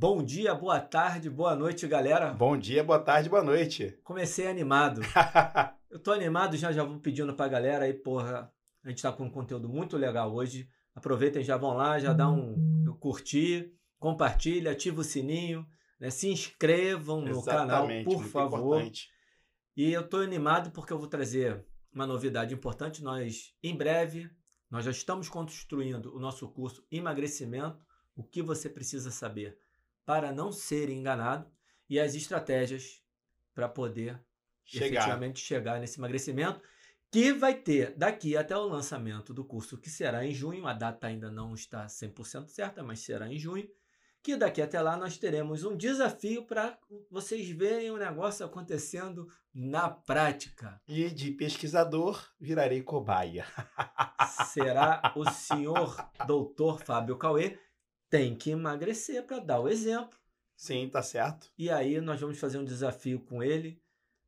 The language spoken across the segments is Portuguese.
Bom dia, boa tarde, boa noite, galera. Bom dia, boa tarde, boa noite. Comecei animado. Eu tô animado, já já vou pedindo pra galera aí, porra. A gente tá com um conteúdo muito legal hoje. Aproveitem, já vão lá, já dá um, um curtir, compartilha, ativa o sininho, né? se inscrevam no canal, por favor. Importante. E eu tô animado porque eu vou trazer uma novidade importante. Nós, em breve, nós já estamos construindo o nosso curso Emagrecimento, o que você precisa saber para não ser enganado e as estratégias para poder chegar. efetivamente chegar nesse emagrecimento, que vai ter daqui até o lançamento do curso, que será em junho, a data ainda não está 100% certa, mas será em junho, que daqui até lá nós teremos um desafio para vocês verem o negócio acontecendo na prática. E de pesquisador virarei cobaia. Será o senhor doutor Fábio Cauê tem que emagrecer para dar o exemplo. Sim, tá certo. E aí nós vamos fazer um desafio com ele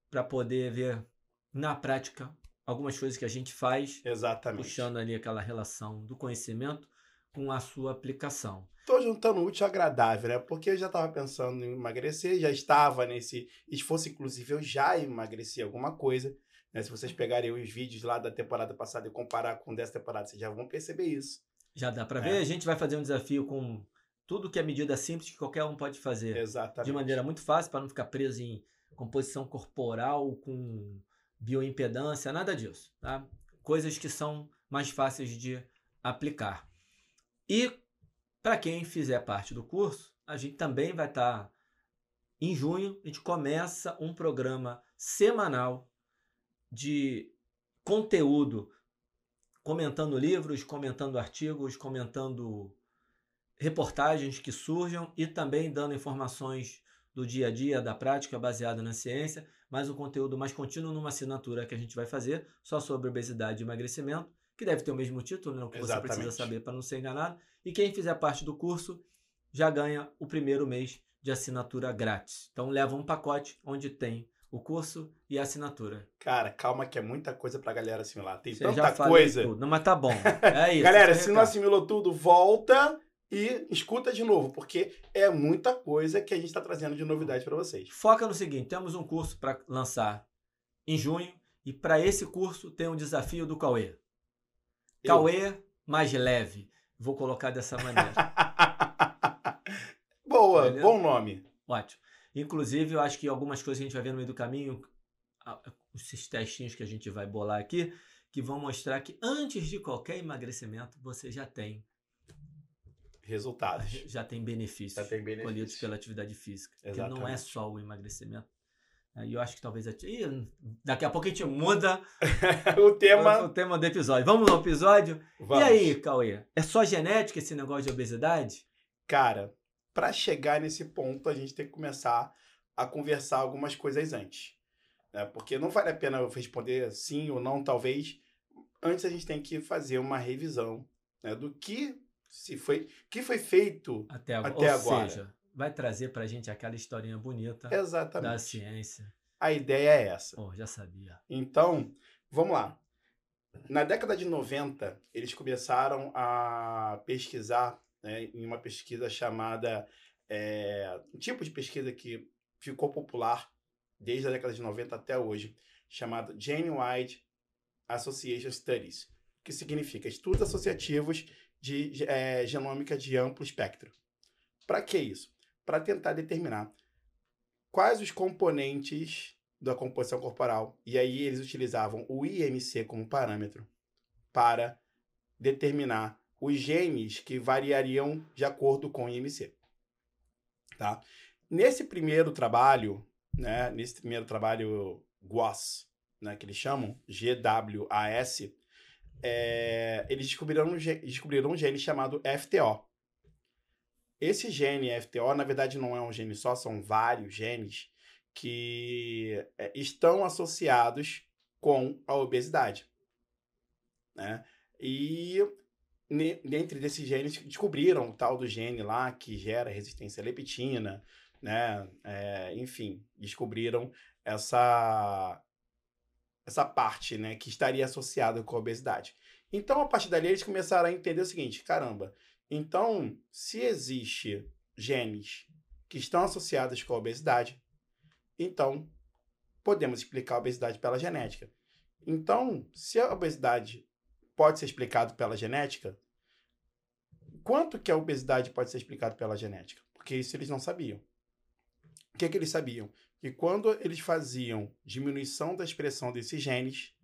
para poder ver na prática algumas coisas que a gente faz. Exatamente. Puxando ali aquela relação do conhecimento com a sua aplicação. Tô juntando útil ao agradável, né? Porque eu já estava pensando em emagrecer, já estava nesse esforço, inclusive eu já emagreci alguma coisa. Né? Se vocês pegarem os vídeos lá da temporada passada e comparar com dessa temporada, vocês já vão perceber isso. Já dá para é. ver. A gente vai fazer um desafio com tudo que é medida simples que qualquer um pode fazer. Exatamente. De maneira muito fácil, para não ficar preso em composição corporal, com bioimpedância, nada disso. Tá? Coisas que são mais fáceis de aplicar. E para quem fizer parte do curso, a gente também vai estar tá, em junho, a gente começa um programa semanal de conteúdo, comentando livros, comentando artigos, comentando reportagens que surjam e também dando informações do dia a dia, da prática baseada na ciência, mas um conteúdo mais contínuo numa assinatura que a gente vai fazer só sobre obesidade e emagrecimento que deve ter o mesmo título, né, o que Exatamente. você precisa saber para não ser enganado. E quem fizer parte do curso já ganha o primeiro mês de assinatura grátis. Então leva um pacote onde tem o curso e a assinatura. Cara, calma que é muita coisa pra galera assimilar. Tem você tanta coisa. Tudo. Não, mas tá bom. É isso. galera, se não assimilou tudo, volta e escuta de novo, porque é muita coisa que a gente está trazendo de novidade para vocês. Foca no seguinte: temos um curso para lançar em junho e para esse curso tem um desafio do Cauê. Cauê mais leve. Vou colocar dessa maneira. Boa, Beleza? bom nome. Ótimo. Inclusive, eu acho que algumas coisas que a gente vai ver no meio do caminho, esses testinhos que a gente vai bolar aqui, que vão mostrar que antes de qualquer emagrecimento, você já tem resultados. Já tem benefícios, já tem benefícios. colhidos pela atividade física. Exatamente. Que não é só o emagrecimento, e eu acho que talvez. Ih, daqui a pouco a gente muda o, tema... o, tema do episódio. Vamos no episódio? Vamos. E aí, Cauê? É só genética esse negócio de obesidade? Cara, para chegar nesse ponto, a gente tem que começar a conversar algumas coisas antes. Né? Porque não vale a pena eu responder sim ou não, talvez. Antes a gente tem que fazer uma revisão né, do que se foi, que foi feito até, até ou agora. Seja, vai trazer pra gente aquela historinha bonita Exatamente. da ciência. A ideia é essa. Oh, já sabia. Então, vamos lá. Na década de 90, eles começaram a pesquisar né, em uma pesquisa chamada. É, um tipo de pesquisa que ficou popular desde a década de 90 até hoje, chamado Genewide Association Studies, que significa estudos associativos de é, genômica de amplo espectro. Para que isso? para tentar determinar quais os componentes da composição corporal. E aí eles utilizavam o IMC como parâmetro para determinar os genes que variariam de acordo com o IMC. Tá? Nesse primeiro trabalho, né, nesse primeiro trabalho GWAS, né, que eles chamam, GWAS, é, eles descobriram um, descobriram um gene chamado FTO, esse gene FTO, na verdade, não é um gene só, são vários genes que é, estão associados com a obesidade. Né? E dentro desses genes descobriram o tal do gene lá que gera resistência à leptina, né? É, enfim, descobriram essa essa parte, né, que estaria associada com a obesidade. Então, a partir dali, eles começaram a entender o seguinte: caramba, então, se existe genes que estão associadas com a obesidade. Então, podemos explicar a obesidade pela genética. Então, se a obesidade pode ser explicada pela genética, quanto que a obesidade pode ser explicada pela genética? Porque isso eles não sabiam. O que, que eles sabiam? Que quando eles faziam diminuição da expressão desses genes,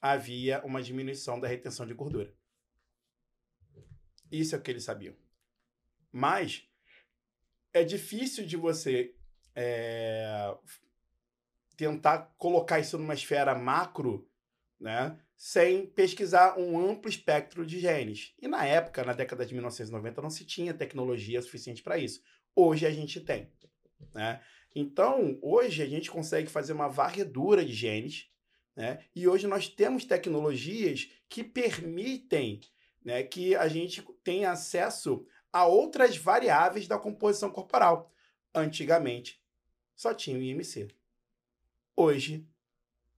havia uma diminuição da retenção de gordura. Isso é o que eles sabiam. Mas é difícil de você é, tentar colocar isso numa esfera macro, né? Sem pesquisar um amplo espectro de genes. E na época, na década de 1990, não se tinha tecnologia suficiente para isso. Hoje a gente tem. Né? Então, hoje a gente consegue fazer uma varredura de genes, né? E hoje nós temos tecnologias que permitem né, que a gente tenha acesso a outras variáveis da composição corporal. Antigamente, só tinha o IMC. Hoje,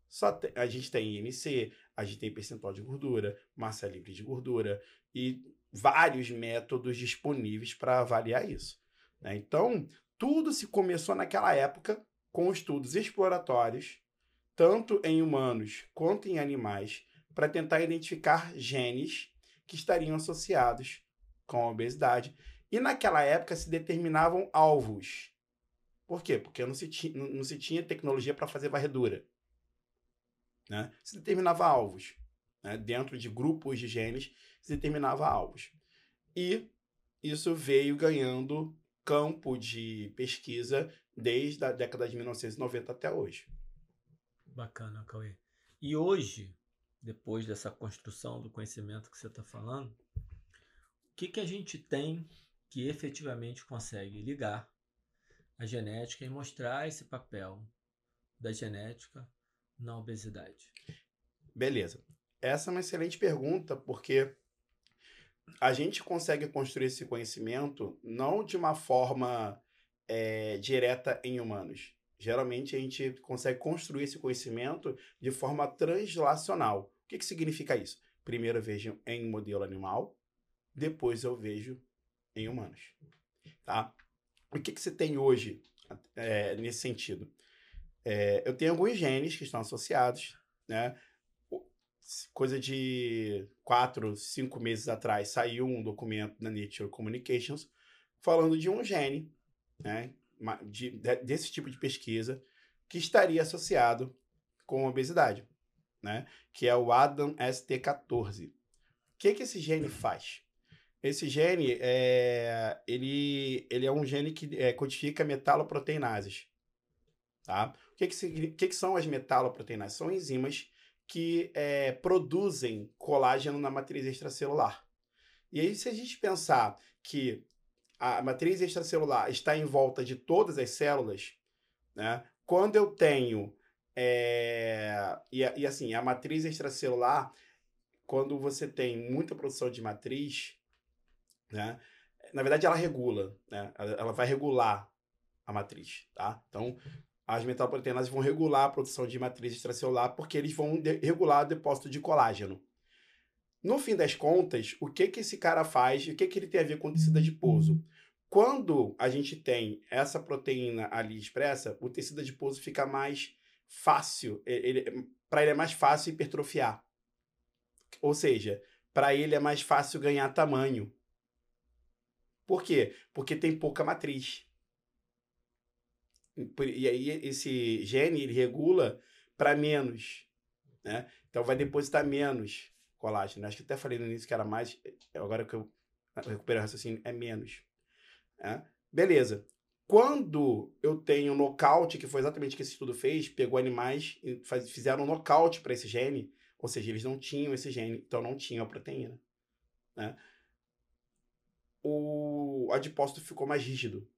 só a gente tem IMC, a gente tem percentual de gordura, massa livre de gordura e vários métodos disponíveis para avaliar isso. Né? Então, tudo se começou naquela época com estudos exploratórios, tanto em humanos quanto em animais, para tentar identificar genes que estariam associados com a obesidade. E naquela época se determinavam alvos. Por quê? Porque não se, tinha, não se tinha tecnologia para fazer varredura. Né? Se determinava alvos. Né? Dentro de grupos de genes, se determinava alvos. E isso veio ganhando campo de pesquisa desde a década de 1990 até hoje. Bacana, Cauê. E hoje, depois dessa construção do conhecimento que você está falando, o que, que a gente tem que efetivamente consegue ligar a genética e mostrar esse papel da genética na obesidade? Beleza. Essa é uma excelente pergunta, porque a gente consegue construir esse conhecimento não de uma forma é, direta em humanos. Geralmente a gente consegue construir esse conhecimento de forma translacional. O que, que significa isso? Primeiro eu vejo em modelo animal, depois eu vejo em humanos. Tá? O que, que você tem hoje é, nesse sentido? É, eu tenho alguns genes que estão associados, né? Coisa de quatro, cinco meses atrás saiu um documento na Nature Communications falando de um gene, né? De, de, desse tipo de pesquisa que estaria associado com obesidade né? Que é o Adam ST14. O que, que esse gene faz? Esse gene é, ele, ele é um gene que é, codifica metaloproteinases. Tá? O que, que, que, que são as metaloproteinases? São enzimas que é, produzem colágeno na matriz extracelular. E aí, se a gente pensar que a matriz extracelular está em volta de todas as células, né? quando eu tenho é, e, e assim, a matriz extracelular, quando você tem muita produção de matriz, né? Na verdade, ela regula, né? Ela vai regular a matriz, tá? Então, as metalproteínas vão regular a produção de matriz extracelular porque eles vão regular o depósito de colágeno. No fim das contas, o que que esse cara faz? O que que ele tem a ver com tecido adiposo? Quando a gente tem essa proteína ali expressa, o tecido adiposo fica mais fácil, para ele é mais fácil hipertrofiar. Ou seja, para ele é mais fácil ganhar tamanho. Por quê? Porque tem pouca matriz. E aí esse gene ele regula para menos, né? Então vai depositar menos colágeno. Acho que até falei no início que era mais, agora que eu recuperei o raciocínio, é menos. Né? Beleza. Quando eu tenho nocaute, que foi exatamente o que esse estudo fez, pegou animais e faz, fizeram um nocaute para esse gene, ou seja, eles não tinham esse gene, então não tinham a proteína. Né? O adipócito ficou mais rígido.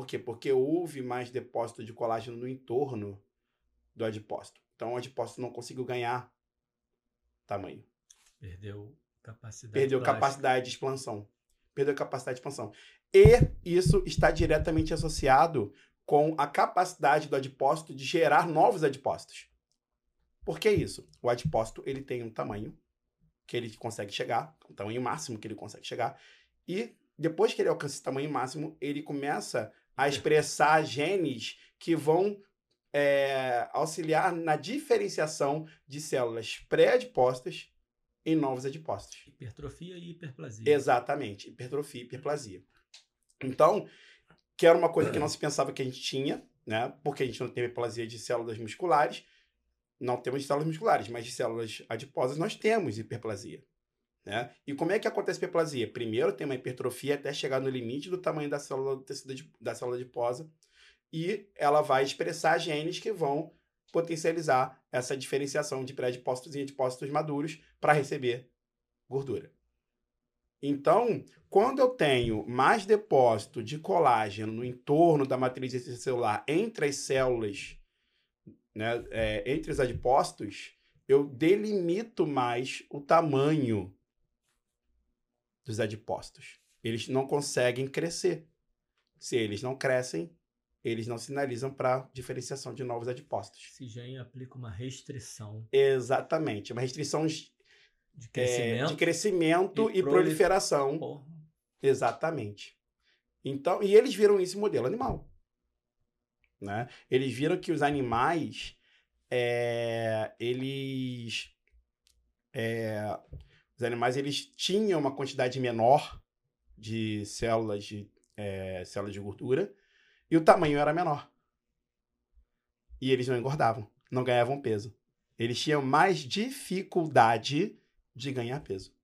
Por quê? Porque houve mais depósito de colágeno no entorno do adipócito. Então o adipócito não conseguiu ganhar tamanho. Perdeu capacidade. Perdeu capacidade de expansão. Perdeu capacidade de expansão. E isso está diretamente associado com a capacidade do adipócito de gerar novos adipócitos. Por que isso? O adipócito ele tem um tamanho que ele consegue chegar, um tamanho máximo que ele consegue chegar, e depois que ele alcança esse tamanho máximo, ele começa a expressar genes que vão é, auxiliar na diferenciação de células pré-adipostas em novos adipostos. Hipertrofia e hiperplasia. Exatamente, hipertrofia e hiperplasia. Então, que era uma coisa que não se pensava que a gente tinha, né? Porque a gente não tem hiperplasia de células musculares, não temos de células musculares, mas de células adiposas nós temos hiperplasia. Né? E como é que acontece a hiperplasia? Primeiro tem uma hipertrofia até chegar no limite do tamanho da célula do tecido de, da célula adiposa e ela vai expressar genes que vão potencializar essa diferenciação de pré-adipócitos e adipócitos maduros para receber gordura. Então, quando eu tenho mais depósito de colágeno no entorno da matriz extracelular entre as células, né, é, entre os adipócitos, eu delimito mais o tamanho dos adipócitos. Eles não conseguem crescer. Se eles não crescem, eles não sinalizam para diferenciação de novos adipócitos. Esse gene aplica uma restrição. Exatamente, uma restrição de crescimento, é, de crescimento e, e proliferação. Porra. Exatamente. Então, e eles viram esse modelo animal. Né? Eles viram que os animais, é, eles, é, os animais, eles tinham uma quantidade menor de células de, é, células de gordura e o tamanho era menor. E eles não engordavam, não ganhavam peso. Eles tinham mais dificuldade de ganhar peso.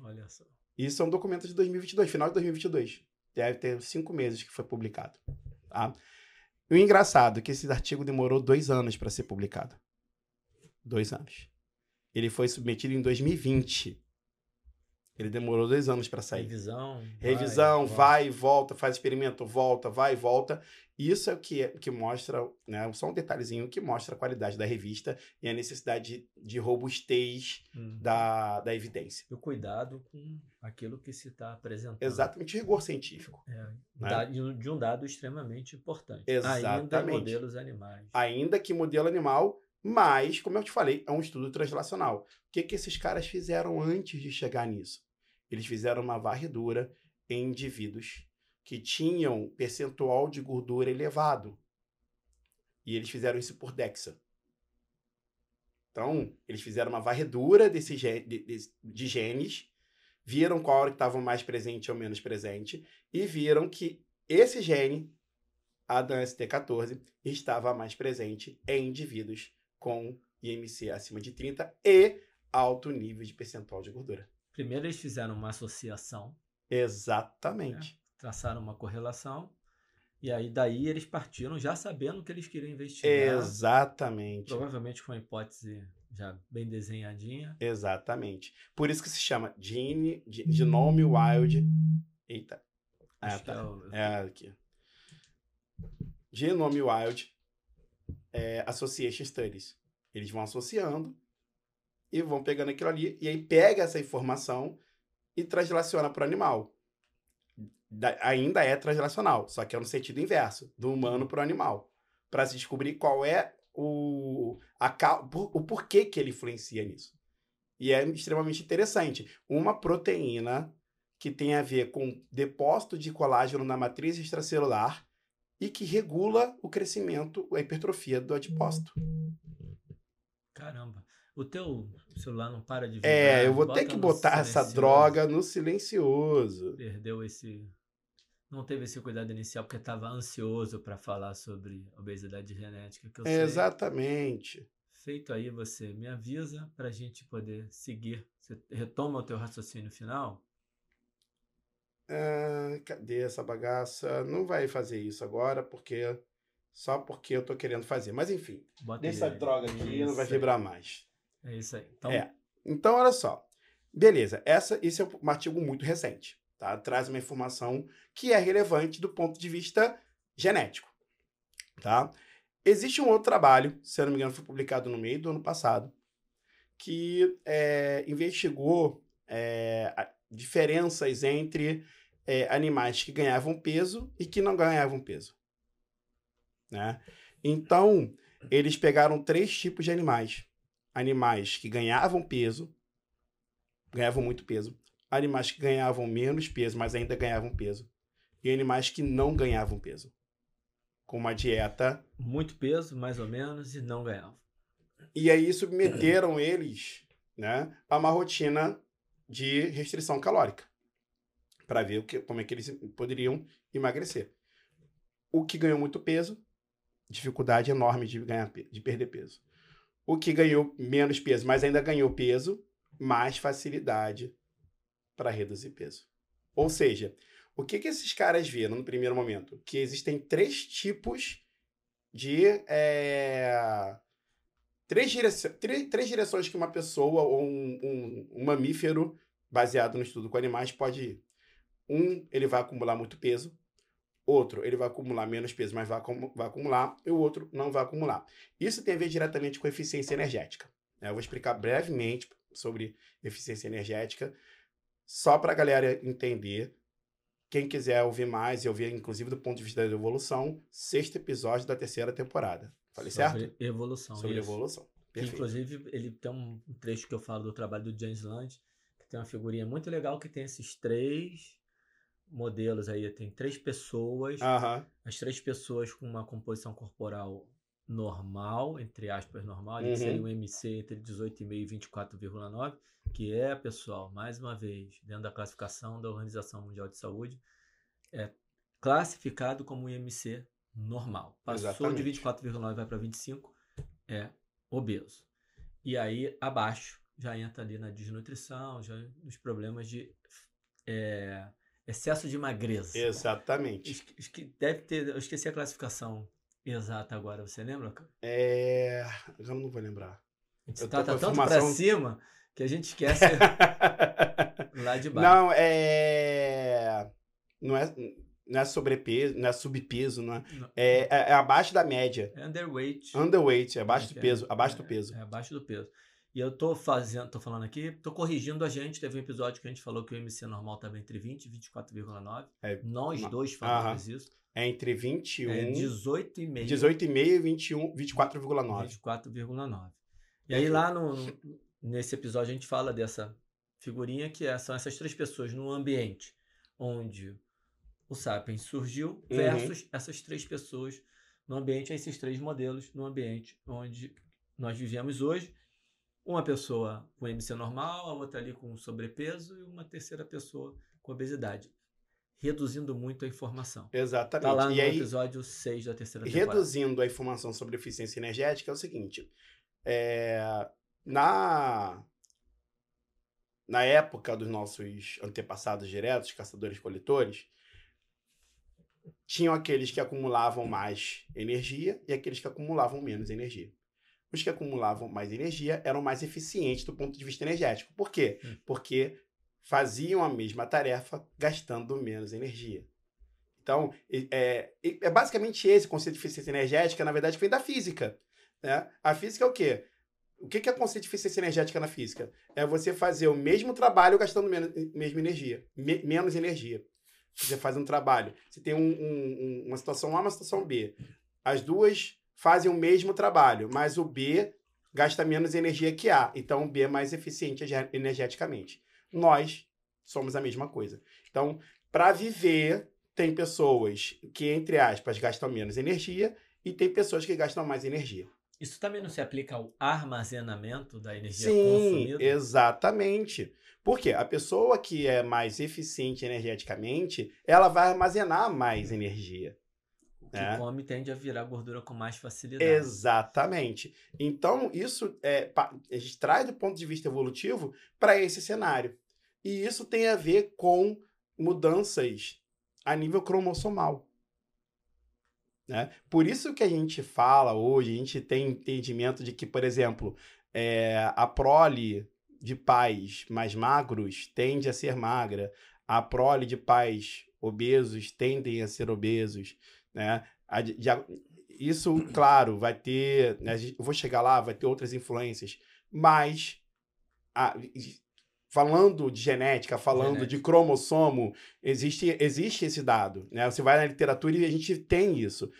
Olha só. Isso é um documento de 2022, final de 2022. Deve ter cinco meses que foi publicado. Tá? E o engraçado é que esse artigo demorou dois anos para ser publicado. Dois anos. Ele foi submetido em 2020. Ele demorou dois anos para sair. Revisão. Revisão, vai, vai, volta, faz experimento, volta, vai e volta. Isso é o que, que mostra, né? Só um detalhezinho que mostra a qualidade da revista e a necessidade de, de robustez hum. da, da evidência. E o cuidado com aquilo que se está apresentando. Exatamente, rigor científico. É, né? de um dado extremamente importante. Exatamente. Ainda modelos animais. Ainda que modelo animal, mas, como eu te falei, é um estudo translacional. O que, que esses caras fizeram antes de chegar nisso? Eles fizeram uma varredura em indivíduos que tinham percentual de gordura elevado. E eles fizeram isso por DEXA. Então, eles fizeram uma varredura desse de, de, de genes, viram qual que estavam mais presente ou menos presente, e viram que esse gene, a dan ST14, estava mais presente em indivíduos com IMC acima de 30 e alto nível de percentual de gordura. Primeiro eles fizeram uma associação. Exatamente. Né? Traçaram uma correlação. E aí daí eles partiram já sabendo que eles queriam investigar. Exatamente. Provavelmente com uma hipótese já bem desenhadinha. Exatamente. Por isso que se chama Gene, Genome Wild. Eita. Ah, tá. É, o... é aqui. Genome Wild é, Association Studies. Eles vão associando e vão pegando aquilo ali, e aí pega essa informação e translaciona para o animal. Da, ainda é translacional, só que é no sentido inverso, do humano para o animal, para se descobrir qual é o, a, o porquê que ele influencia nisso. E é extremamente interessante. Uma proteína que tem a ver com depósito de colágeno na matriz extracelular e que regula o crescimento, a hipertrofia do adipócito. Caramba. O teu celular não para de vibrar. É, eu vou ter que botar essa droga no silencioso. Perdeu esse. Não teve esse cuidado inicial porque estava ansioso para falar sobre obesidade genética. Que eu é, Exatamente. Feito aí, você me avisa para a gente poder seguir. Você retoma o teu raciocínio final? Ah, cadê essa bagaça? Não vai fazer isso agora, porque. Só porque eu tô querendo fazer. Mas enfim, Bota deixa essa droga aqui não vai vibrar mais. É isso aí. Então, é. então olha só. Beleza, essa, esse é um artigo muito recente. Tá? Traz uma informação que é relevante do ponto de vista genético. Tá? Existe um outro trabalho, se eu não me engano, foi publicado no meio do ano passado, que é, investigou é, diferenças entre é, animais que ganhavam peso e que não ganhavam peso. Né? Então, eles pegaram três tipos de animais animais que ganhavam peso, ganhavam muito peso, animais que ganhavam menos peso, mas ainda ganhavam peso, e animais que não ganhavam peso. com uma dieta. Muito peso, mais ou menos, e não ganhavam. E aí submeteram eles né, a uma rotina de restrição calórica para ver o que, como é que eles poderiam emagrecer. O que ganhou muito peso, dificuldade enorme de ganhar de perder peso. O que ganhou menos peso, mas ainda ganhou peso, mais facilidade para reduzir peso. Ou seja, o que, que esses caras viram no primeiro momento? Que existem três tipos de. É... Três, direci... três, três direções que uma pessoa ou um, um, um mamífero, baseado no estudo com animais, pode ir. Um, ele vai acumular muito peso. Outro, ele vai acumular menos peso, mas vai, vai acumular. E o outro não vai acumular. Isso tem a ver diretamente com eficiência energética. Né? Eu vou explicar brevemente sobre eficiência energética, só para a galera entender quem quiser ouvir mais e ouvir, inclusive, do ponto de vista da evolução, sexto episódio da terceira temporada. Falei Sobre certo? Evolução. Sobre isso. evolução. Inclusive, ele tem um trecho que eu falo do trabalho do James Land, que tem uma figurinha muito legal que tem esses três modelos aí. Tem três pessoas, Aham. as três pessoas com uma composição corporal normal, entre aspas, normal, Uhum. seria um MC entre 18,5 e 24,9, que é, pessoal, mais uma vez, dentro da classificação da Organização Mundial de Saúde, é classificado como um IMC normal. Passou Exatamente. de 24,9 vai para 25, é obeso. E aí, abaixo, já entra ali na desnutrição, já nos problemas de é, excesso de magreza. Exatamente. Esque- esque- Deve ter. Eu esqueci a classificação exata agora, você lembra? cara? É. Eu não vou lembrar. A gente Eu tô tá, tá com a tanto pra informação- cima que a gente esquece lá de baixo. não, é. Não é, não é sobrepeso, não é subpeso, não é. Não. É, é- é abaixo da média. É underweight. Underweight, é abaixo do É, peso. Abaixo do é, peso. É, abaixo do peso. E eu tô fazendo, tô falando aqui, tô corrigindo a gente. Teve um episódio que a gente falou que o MC normal estava entre 20 e 24,9. É, Nós ma- dois falamos isso. É entre 21, É 18,5 18,5 e 21, 24,9. 24,9. E aí lá no, nesse episódio a gente fala dessa figurinha que é- são essas três pessoas no ambiente onde o Sapiens surgiu Uhum. versus essas três pessoas no ambiente, esses três modelos no ambiente onde nós vivemos hoje. Uma pessoa com MC normal, a outra ali com sobrepeso e uma terceira pessoa com obesidade. Reduzindo muito a informação. Exatamente. Tá lá no e aí, episódio 6 da terceira temporada. reduzindo a informação sobre eficiência energética, é o seguinte: é, na, na época dos nossos antepassados diretos, caçadores-coletores, tinham aqueles que acumulavam mais energia e aqueles que acumulavam menos energia. Os que acumulavam mais energia eram mais eficientes do ponto de vista energético. Por quê? Hum. Porque faziam a mesma tarefa gastando menos energia. Então, é, é basicamente esse conceito de eficiência energética, na verdade, que vem da física. Né? A física é o quê? O que é o conceito de eficiência energética na física? É você fazer o mesmo trabalho gastando menos, mesma energia, me- menos energia. Você faz um trabalho, você tem um- um- um- uma situação A uma situação B. As duas fazem o mesmo trabalho, mas o B gasta menos energia que A. Então, o B é mais eficiente energeticamente. Nós somos a mesma coisa. Então, para viver, tem pessoas que, entre aspas, gastam menos energia e tem pessoas que gastam mais energia. Isso também não se aplica ao armazenamento da energia Sim, consumida? exatamente. Porque a pessoa que é mais eficiente energeticamente, ela vai armazenar mais energia. Que É. come tende a virar gordura com mais facilidade. Exatamente. Então, isso é, a gente traz do ponto de vista evolutivo para esse cenário. E isso tem a ver com mudanças a nível cromossomal. Né? Por isso que a gente fala hoje, a gente tem entendimento de que, por exemplo, é, a prole de pais mais magros tende a ser magra, a prole de pais obesos tendem a ser obesos, né? A de- de- a- isso, claro, vai ter. né, Eu vou chegar lá, vai ter outras influências, mas a- falando de genética, falando de Genética. cromossomo, existe, existe esse dado. Né? Você vai na literatura e a gente tem isso.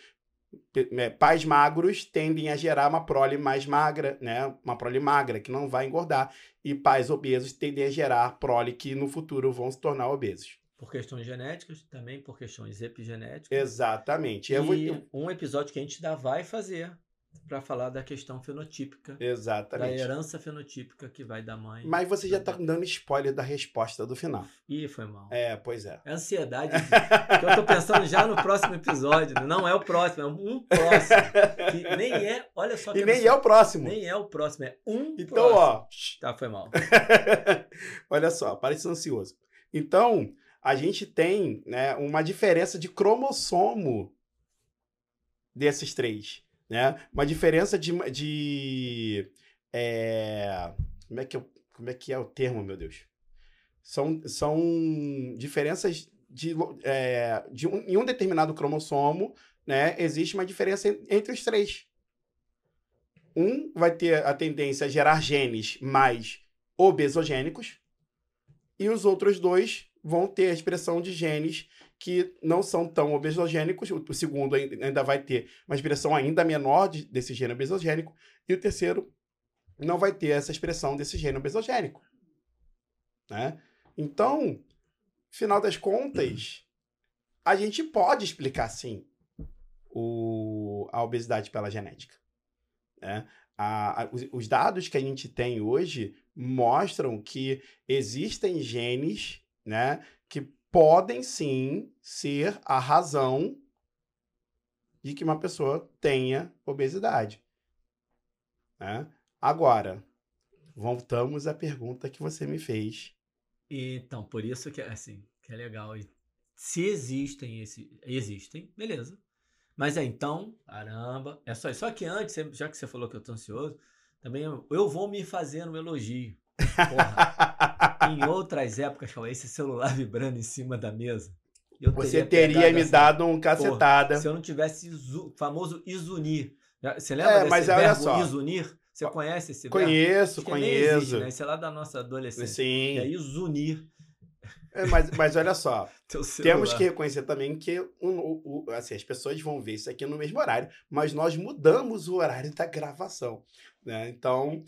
Né, Pais magros tendem a gerar uma prole mais magra, né? Uma prole magra que não vai engordar. E pais obesos tendem a gerar prole que no futuro vão se tornar obesos. Por questões genéticas, também por questões epigenéticas. Exatamente. E vou- um episódio que a gente ainda vai fazer para falar da questão fenotípica, da Exatamente. herança fenotípica que vai da mãe. Mas você já tá dando spoiler da resposta do final. Ih, foi mal. É, pois é. É ansiedade. que eu tô pensando já no próximo episódio. Não é o próximo, é um próximo. Que nem é. Olha só que E nem é o próximo. Nem é o próximo, é um Então, próximo. ó. Tá, foi mal. Olha só, parece ansioso. Então, a gente tem né, uma diferença de cromossomo desses três. Né? Uma diferença de. de é, como, é que eu- como é que é o termo, meu Deus? São, são diferenças de, é, de um, em um determinado cromossomo, né? Existe uma diferença en- entre os três. Um vai ter a tendência a gerar genes mais obesogênicos e os outros dois vão ter a expressão de genes que não são tão obesogênicos. O segundo ai- ainda vai ter uma expressão ainda menor de- desse gene obesogênico e o terceiro não vai ter essa expressão desse gene obesogênico. Né? Então, final das contas, a gente pode explicar sim o, a obesidade pela genética. Né? A- a- os, os dados que a gente tem hoje mostram que existem genes né, que podem sim ser a razão de que uma pessoa tenha obesidade. né? Agora, voltamos à pergunta que você me fez. Então, por isso que é assim, que é legal. Se existem esse, existem, beleza. Mas é então, caramba, é só isso. Só que antes, já que você falou que eu tô ansioso, também eu, eu vou me fazer um elogio. Porra, em outras épocas, Cauê, esse celular vibrando em cima da mesa. eu Você pegado teria me essa- dado um cacetada. Se eu não tivesse isu- famoso isunir. Você lembra É, desse mas olha verbo só. isunir? Você conhece esse verbo? Conheço, que nem conheço. existe, né? Isso é lá da nossa adolescência. Sim. E aí, isunir É, mas, mas olha só, temos que reconhecer também que o- o- o- assim, as pessoas vão ver isso aqui no mesmo horário, mas nós mudamos o horário da gravação. Né? Então,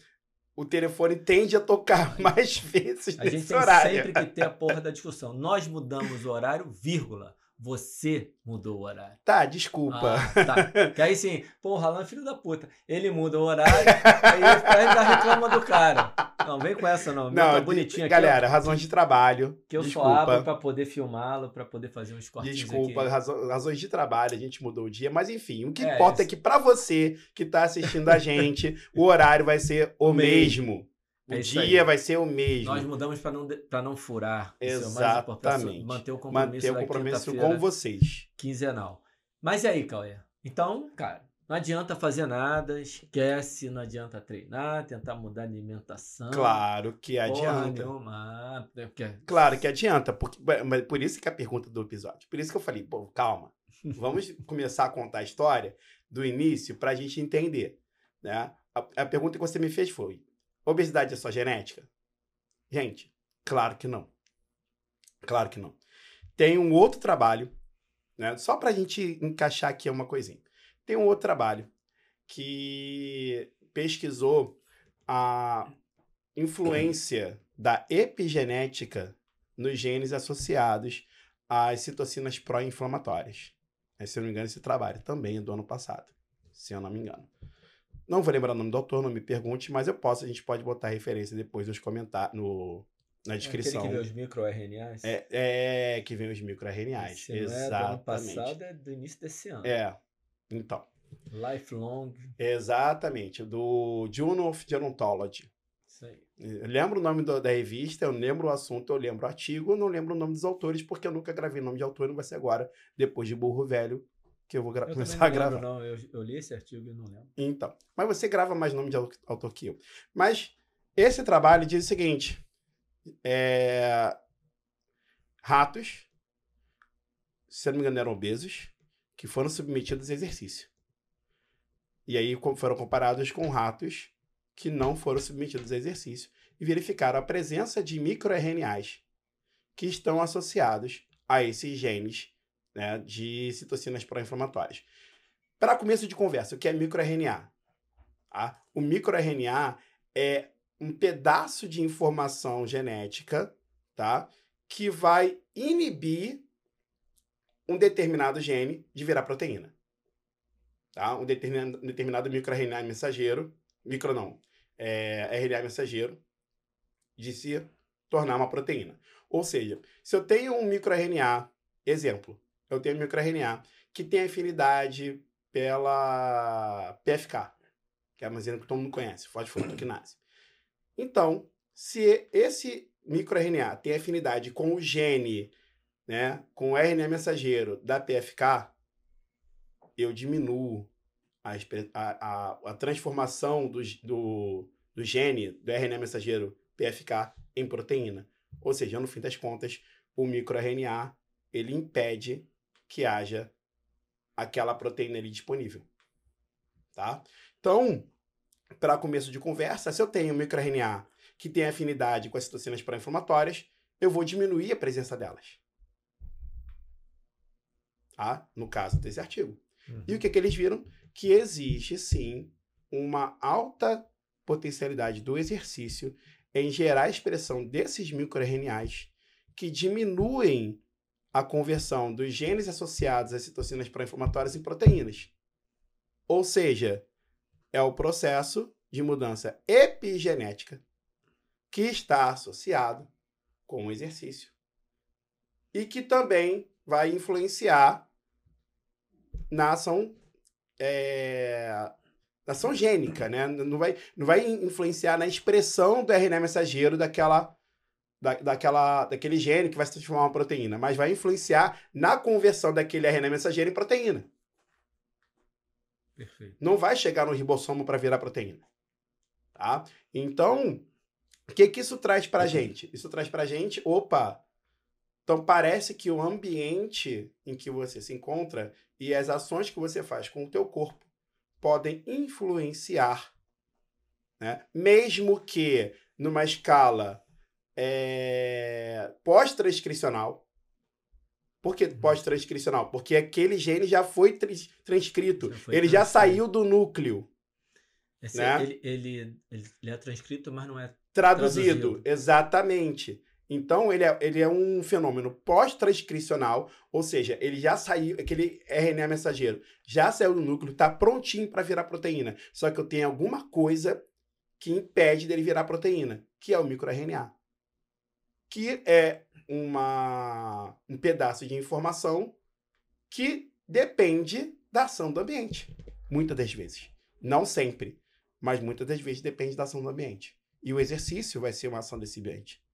o telefone tende a tocar mais vezes A gente tem horário. sempre que ter a porra da discussão. Nós mudamos o horário, vírgula. Você mudou o horário. Tá, desculpa. Ah, tá. Que aí sim, Ralan é filho da puta. Ele muda o horário, aí ainda reclama do cara. Não, vem com essa não. Meu tá Não, bonitinho aqui. galera, ó, razões de trabalho. Que eu só abro desculpa. pra poder filmá-lo, pra poder fazer uns cortes Desculpa, aqui. razo- razões de trabalho, a gente mudou o dia, mas enfim, o que É, importa é isso. que pra você que tá assistindo a gente, o horário vai ser o mesmo. mesmo. O É dia vai ser o mesmo. Nós mudamos pra não, pra não furar. Isso é Exatamente. Manter o compromisso, Manter o compromisso com vocês. quinzenal. Mas e aí, Cauê? Então, cara, não adianta fazer nada, esquece, não adianta treinar, tentar mudar a alimentação. Claro que porra adianta. nenhuma. Ah, é porque- Claro que adianta, porque, mas por isso que é a pergunta do episódio. Por isso que eu falei, pô, calma. Vamos começar a contar a história do início pra gente entender. Né? A, a pergunta que você me fez foi: obesidade é só genética? Gente, claro que não. Claro que não. Tem um outro trabalho, né? Só pra gente encaixar aqui uma coisinha. Tem um outro trabalho que pesquisou a influência da epigenética nos genes associados às citocinas pró-inflamatórias. Se eu não me engano, esse trabalho também é do ano passado, se eu não me engano. Não vou lembrar o nome do autor, não me pergunte, mas eu posso, a gente pode botar a referência depois nos comentários, no, na descrição. Aquele que vê os micro-RNAs. É, é, que vem os microRNAs. Não é do ano Exatamente. passado, é do início desse ano. É. Então, Lifelong, exatamente. Do Journal of Gerontology. isso aí. Eu lembro o nome do- da revista, eu lembro o assunto, eu lembro o artigo, eu não lembro o nome dos autores, porque eu nunca gravei nome de autor, não vai ser agora, depois de Burro Velho, que eu vou Eu começar também a não gravar. lembro, não. Eu, eu li esse artigo e não lembro. Então, mas você grava mais nome de au- autor que eu. Mas esse trabalho diz o seguinte: é, ratos, se não me engano, eram obesos, que foram submetidos a exercício. E aí foram comparados com ratos que não foram submetidos a exercício e verificaram a presença de microRNAs que estão associados a esses genes né, de citocinas pró-inflamatórias. Para começo de conversa, o que é microRNA? Tá? O microRNA é um pedaço de informação genética tá? que vai inibir um determinado gene de virar proteína. Tá? Um determinado, determinado microRNA mensageiro, micro não, é, RNA mensageiro, de se tornar uma proteína. Ou seja, se eu tenho um microRNA, exemplo, eu tenho um microRNA que tem afinidade pela PFK, que é uma enzima que todo mundo conhece, fosforotoquinase. Então, se esse microRNA tem afinidade com o gene, né, com o RNA mensageiro da PFK, eu diminuo a, a, a transformação do, do, do gene do RNA mensageiro PFK em proteína. Ou seja, no fim das contas, o microRNA ele impede que haja aquela proteína ali disponível. Tá? Então, para começo de conversa, se eu tenho um microRNA que tem afinidade com as citocinas pró-inflamatórias, eu vou diminuir a presença delas. Tá? No caso desse artigo. Uhum. E o que, que eles viram? Que existe sim uma alta potencialidade do exercício em gerar a expressão desses microRNAs que diminuem a conversão dos genes associados às citocinas pró-inflamatórias em proteínas. Ou seja, é o processo de mudança epigenética que está associado com o exercício e que também vai influenciar na ação é, na ação gênica, né? Não vai, não vai influenciar na expressão do RNA mensageiro daquela, da, daquela, daquele gene que vai se transformar em uma proteína, mas vai influenciar na conversão daquele RNA mensageiro em proteína. Perfeito. Não vai chegar no ribossomo para virar proteína. Tá? Então, o que, que isso traz para a gente? Isso traz para a gente, opa, então parece que o ambiente em que você se encontra e as ações que você faz com o teu corpo podem influenciar, né? mesmo que numa escala é, pós-transcricional. Por que uhum. pós-transcricional? Porque aquele gene já foi transcrito, já foi ele já saiu do núcleo. Esse, né? ele, ele, ele, é transcrito, mas não é traduzido. traduzido. Exatamente. Então, ele é, ele é um fenômeno pós-transcricional, ou seja, ele já saiu, aquele RNA mensageiro já saiu do núcleo, está prontinho para virar proteína. Só que eu tenho alguma coisa que impede dele virar proteína, que é o microRNA. Que é uma, um pedaço de informação que depende da ação do ambiente. Muitas das vezes. Não sempre, mas muitas das vezes depende da ação do ambiente. E o exercício vai ser uma ação desse ambiente.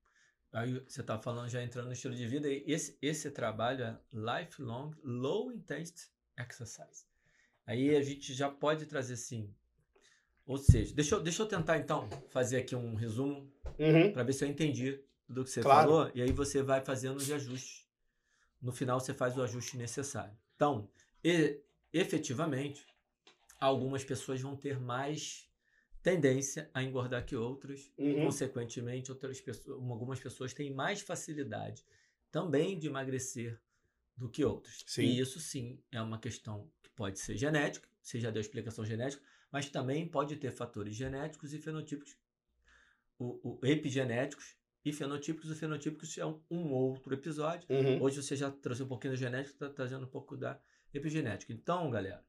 Aí você está falando, já entrando no estilo de vida, e esse, esse trabalho é Lifelong Low Intensity Exercise. Aí a gente já pode trazer assim. Ou seja, deixa eu, deixa eu tentar então fazer aqui um resumo uhum. para ver se eu entendi tudo que você claro. falou, e aí você vai fazendo os ajustes. No final você faz o ajuste necessário. Então, e, efetivamente, algumas pessoas vão ter mais tendência a engordar que outras. Uhum. Consequentemente, outras pessoas, algumas pessoas têm mais facilidade também de emagrecer do que outras. Sim. E isso sim é uma questão que pode ser genética, você já deu explicação genética, mas também pode ter fatores genéticos e fenotípicos, o, o epigenéticos e fenotípicos. O fenotípicos é um, um outro episódio. Uhum. Hoje você já trouxe um pouquinho da genética, está trazendo um pouco da epigenética. Então, galera,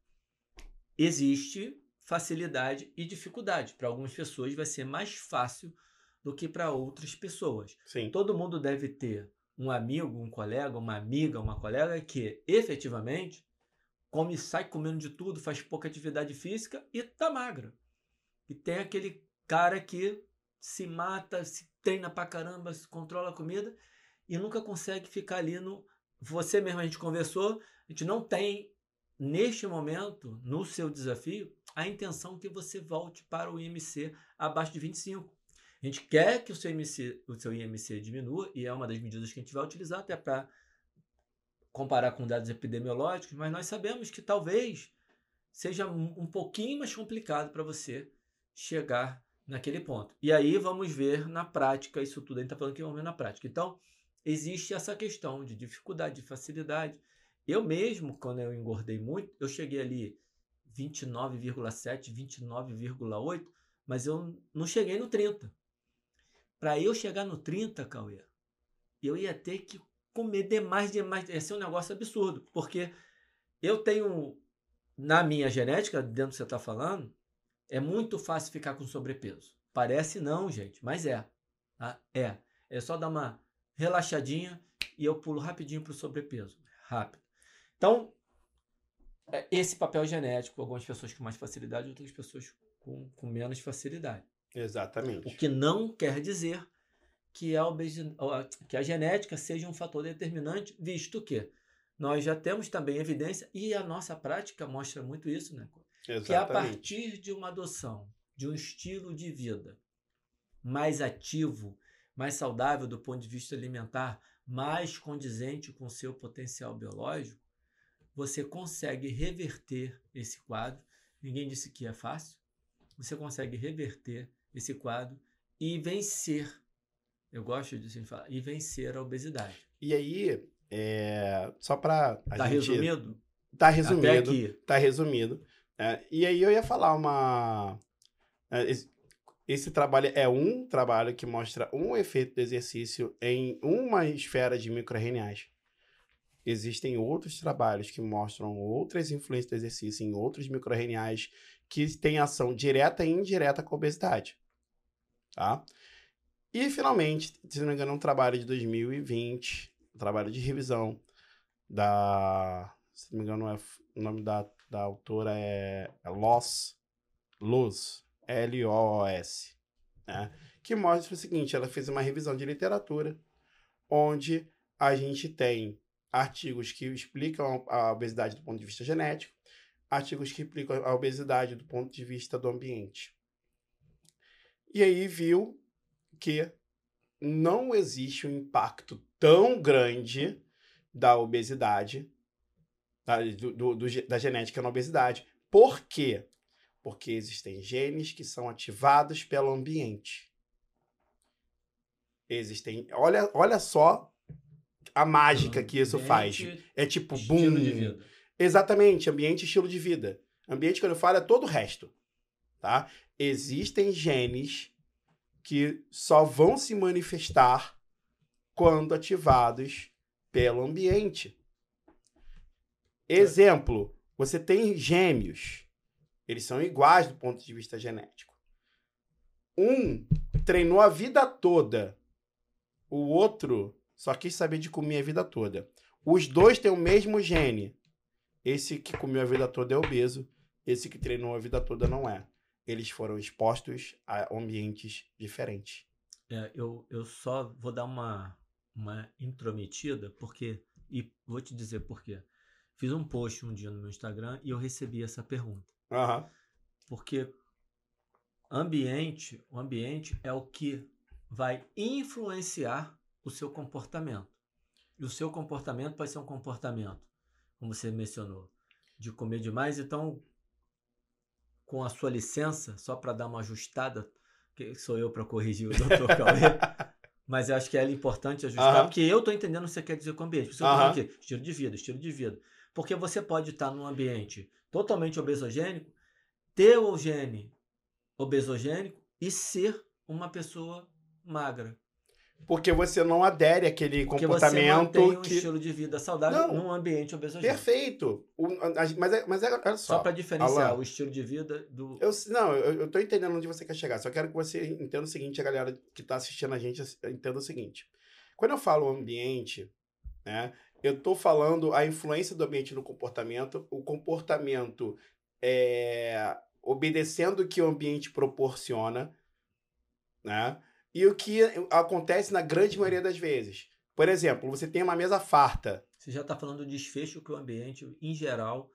existe facilidade e dificuldade. Para algumas pessoas vai ser mais fácil do que para outras pessoas. Sim. Todo mundo deve ter um amigo, um colega, uma amiga, uma colega que efetivamente come, sai comendo de tudo, faz pouca atividade física e tá magra. E tem aquele cara que se mata, se treina pra caramba, se controla a comida e nunca consegue ficar ali no. Você mesmo, a gente conversou, a gente não tem, neste momento, no seu desafio, a intenção que você volte para o IMC abaixo de 25. A gente quer que o seu, IMC, o seu IMC diminua, e é uma das medidas que a gente vai utilizar até para comparar com dados epidemiológicos, mas nós sabemos que talvez seja um pouquinho mais complicado para você chegar naquele ponto. E aí vamos ver na prática isso tudo. A gente está falando que vamos ver na prática. Então, existe essa questão de dificuldade, de facilidade. Eu mesmo, quando eu engordei muito, eu cheguei ali 29,7, 29,8, mas eu não cheguei no 30. Para eu chegar no 30, Cauê, eu ia ter que comer demais, demais. Esse é um negócio absurdo, porque eu tenho, na minha genética, dentro do que você está falando, é muito fácil ficar com sobrepeso. Parece não, gente, mas é. Tá? É. É só dar uma relaxadinha e eu pulo rapidinho para o sobrepeso. Rápido. Então, esse papel genético, algumas pessoas com mais facilidade, outras pessoas com, com menos facilidade. Exatamente. O que não quer dizer que a, que a genética seja um fator determinante, visto que nós já temos também evidência, e a nossa prática mostra muito isso, né? Exatamente. Que a partir de uma adoção, de um estilo de vida mais ativo, mais saudável do ponto de vista alimentar, mais condizente com o seu potencial biológico, você consegue reverter esse quadro. Ninguém disse que é fácil. Você consegue reverter esse quadro e vencer. Eu gosto de falar, e vencer a obesidade. E aí, é, só para Tá gente... resumido? Tá resumido. Até aqui. Tá resumido. É, e aí eu ia falar uma. É, esse, esse trabalho é um trabalho que mostra um efeito do exercício em uma esfera de microRNAs. Existem outros trabalhos que mostram outras influências do exercício em outros microRNAs que têm ação direta e indireta com a obesidade. Tá? E, finalmente, se não me engano, um trabalho de 2020, um trabalho de revisão da. Se não me engano, é, o nome da, da autora é, é Loss, Luz, L-O-O-S, né? que mostra o seguinte: ela fez uma revisão de literatura, onde a gente tem artigos que explicam a obesidade do ponto de vista genético, artigos que explicam a obesidade do ponto de vista do ambiente. E aí viu que não existe um impacto tão grande da obesidade, da, do, do, da genética na obesidade. Por quê? Porque existem genes que são ativados pelo ambiente. Existem. Olha, olha só a mágica que isso faz. É tipo, boom. Exatamente, ambiente estilo de vida. Ambiente, quando eu falo, é todo o resto. Tá? Existem genes que só vão se manifestar quando ativados pelo ambiente. Exemplo, você tem gêmeos. Eles são iguais do ponto de vista genético. Um treinou a vida toda. O outro só quis saber de comer a vida toda. Os dois têm o mesmo gene. Esse que comeu a vida toda é obeso. Esse que treinou a vida toda não é eles foram expostos a ambientes diferentes. É, eu, eu só vou dar uma, uma intrometida, porque. E vou te dizer por quê. Fiz um post um dia no meu Instagram e eu recebi essa pergunta. Uhum. Porque ambiente, o ambiente é o que vai influenciar o seu comportamento. E o seu comportamento pode ser um comportamento, como você mencionou, de comer demais. Então, com a sua licença, só para dar uma ajustada, que sou eu para corrigir o Dr. Cauê, mas eu acho que é importante ajustar, porque eu estou entendendo o que você quer dizer com o ambiente. Você está aqui, estilo de vida, estilo de vida. Porque você pode estar num ambiente totalmente obesogênico, ter o gene obesogênico e ser uma pessoa magra. Porque você não adere àquele Porque comportamento. Você mantém um que... estilo de vida saudável não, num ambiente obesogênico. Perfeito. O, mas, é, mas é, olha só. Só para diferenciar Alan, o estilo de vida do. Eu, não, eu, eu tô entendendo onde você quer chegar. Só quero que você entenda o seguinte, a galera que está assistindo a gente entenda o seguinte. Quando eu falo ambiente, né, eu estou falando a influência do ambiente no comportamento, o comportamento é, obedecendo o que o ambiente proporciona, né? E o que acontece na grande maioria das vezes. Por exemplo, você tem uma mesa farta. Você já está falando do desfecho que o ambiente, em geral.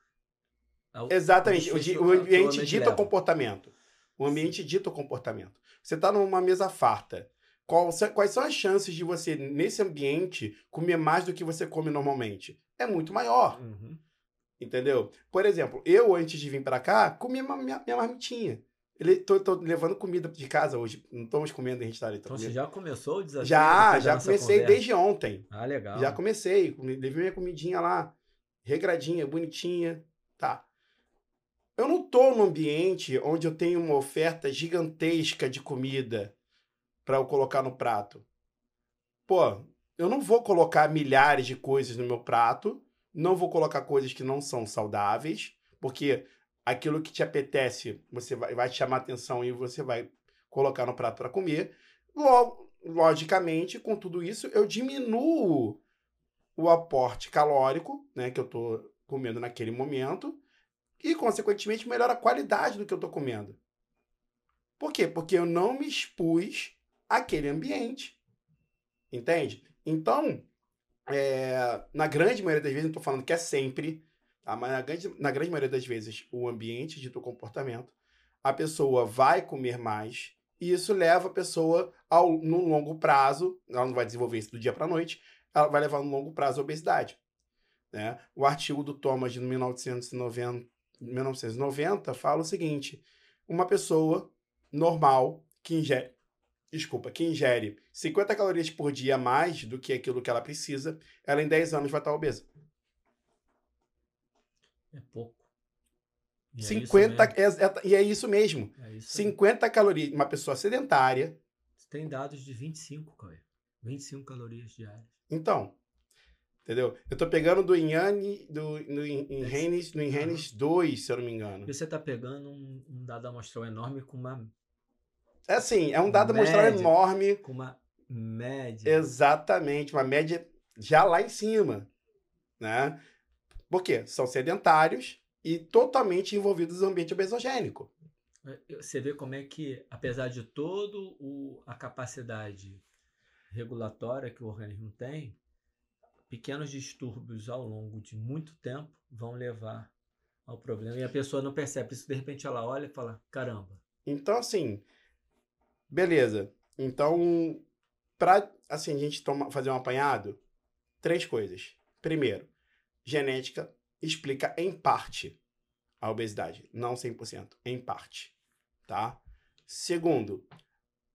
É Exatamente. O, o, ambiente dita o comportamento. O ambiente Sim. dita o comportamento. Você está numa mesa farta. Qual, quais são as chances de você, nesse ambiente, comer mais do que você come normalmente? É muito maior. Uhum. Entendeu? Por exemplo, eu, antes de vir para cá, comia minha, minha marmitinha. Ele, tô, tô, levando comida de casa hoje. Não estamos comendo em restaurante. Então você já começou o desafio? Já, já comecei desde ontem. Ah, legal. Já comecei. Levei minha comidinha lá, regradinha, bonitinha. Tá. Eu não tô num ambiente onde eu tenho uma oferta gigantesca de comida para eu colocar no prato. Pô, eu não vou colocar milhares de coisas no meu prato, não vou colocar coisas que não são saudáveis, porque aquilo que te apetece, você vai, vai te chamar atenção e você vai colocar no prato para comer. Logo, logicamente, com tudo isso, eu diminuo o aporte calórico, né, que eu estou comendo naquele momento, e, consequentemente, melhora a qualidade do que eu estou comendo. Por quê? Porque eu não me expus àquele ambiente. Entende? Então, é, na grande maioria das vezes, não estou falando que é sempre, na grande, na grande maioria das vezes, o ambiente dita o comportamento, a pessoa vai comer mais, e isso leva a pessoa, ao, no longo prazo, ela não vai desenvolver isso do dia para a noite, ela vai levar no longo prazo a obesidade. Né? O artigo do Thomas de 1990, 1990 fala o seguinte: uma pessoa normal que ingere, desculpa, que ingere 50 calorias por dia a mais do que aquilo que ela precisa, ela em 10 anos vai estar obesa. É pouco. E 50, é, é, é, e é isso mesmo. É isso 50 mesmo. calorias, uma pessoa sedentária. Tem dados de 25, Cauê. 25 calorias diárias. Então, entendeu? Eu tô pegando do Inhane, do, no Inhenes, no Inhenes 2, se eu não me engano. E você tá pegando um, um dado amostral enorme com uma é assim, é um dado amostral enorme. Com uma média. Exatamente, uma média já lá em cima. Né? Por quê? São sedentários e totalmente envolvidos no ambiente obesogênico. É, você vê como é que, apesar de todo o, a capacidade regulatória que o organismo tem, pequenos distúrbios ao longo de muito tempo vão levar ao problema. E a pessoa não percebe isso. De repente ela olha e fala: caramba. Então, assim, Beleza. Então, para assim, a gente toma, fazer um apanhado, três coisas. Primeiro, genética explica em parte a obesidade, não 100%, em parte, tá? Segundo,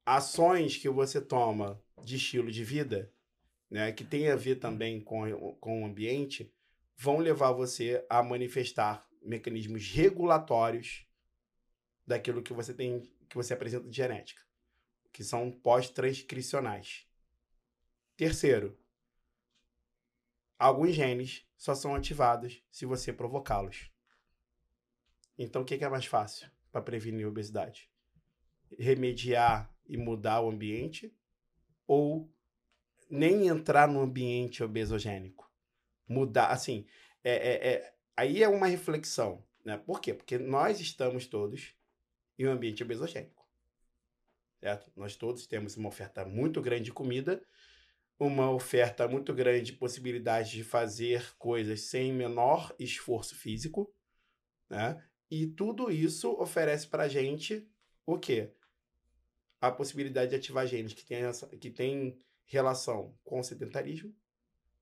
ações que você toma de estilo de vida, né, que tem a ver também com, com o ambiente, vão levar você a manifestar mecanismos regulatórios daquilo que você tem, que você apresenta de genética que são pós-transcricionais. Terceiro, alguns genes só são ativados se você provocá-los. Então, o que é mais fácil para prevenir a obesidade? Remediar e mudar o ambiente ou nem entrar no ambiente obesogênico? Mudar, assim, é, é, é, aí é uma reflexão. Né? Por quê? Porque nós estamos todos em um ambiente obesogênico certo? Nós todos temos uma oferta muito grande de comida, uma oferta muito grande de possibilidade de fazer coisas sem menor esforço físico, né? E tudo isso oferece para gente o quê? A possibilidade de ativar genes que tem, que tem relação com o sedentarismo,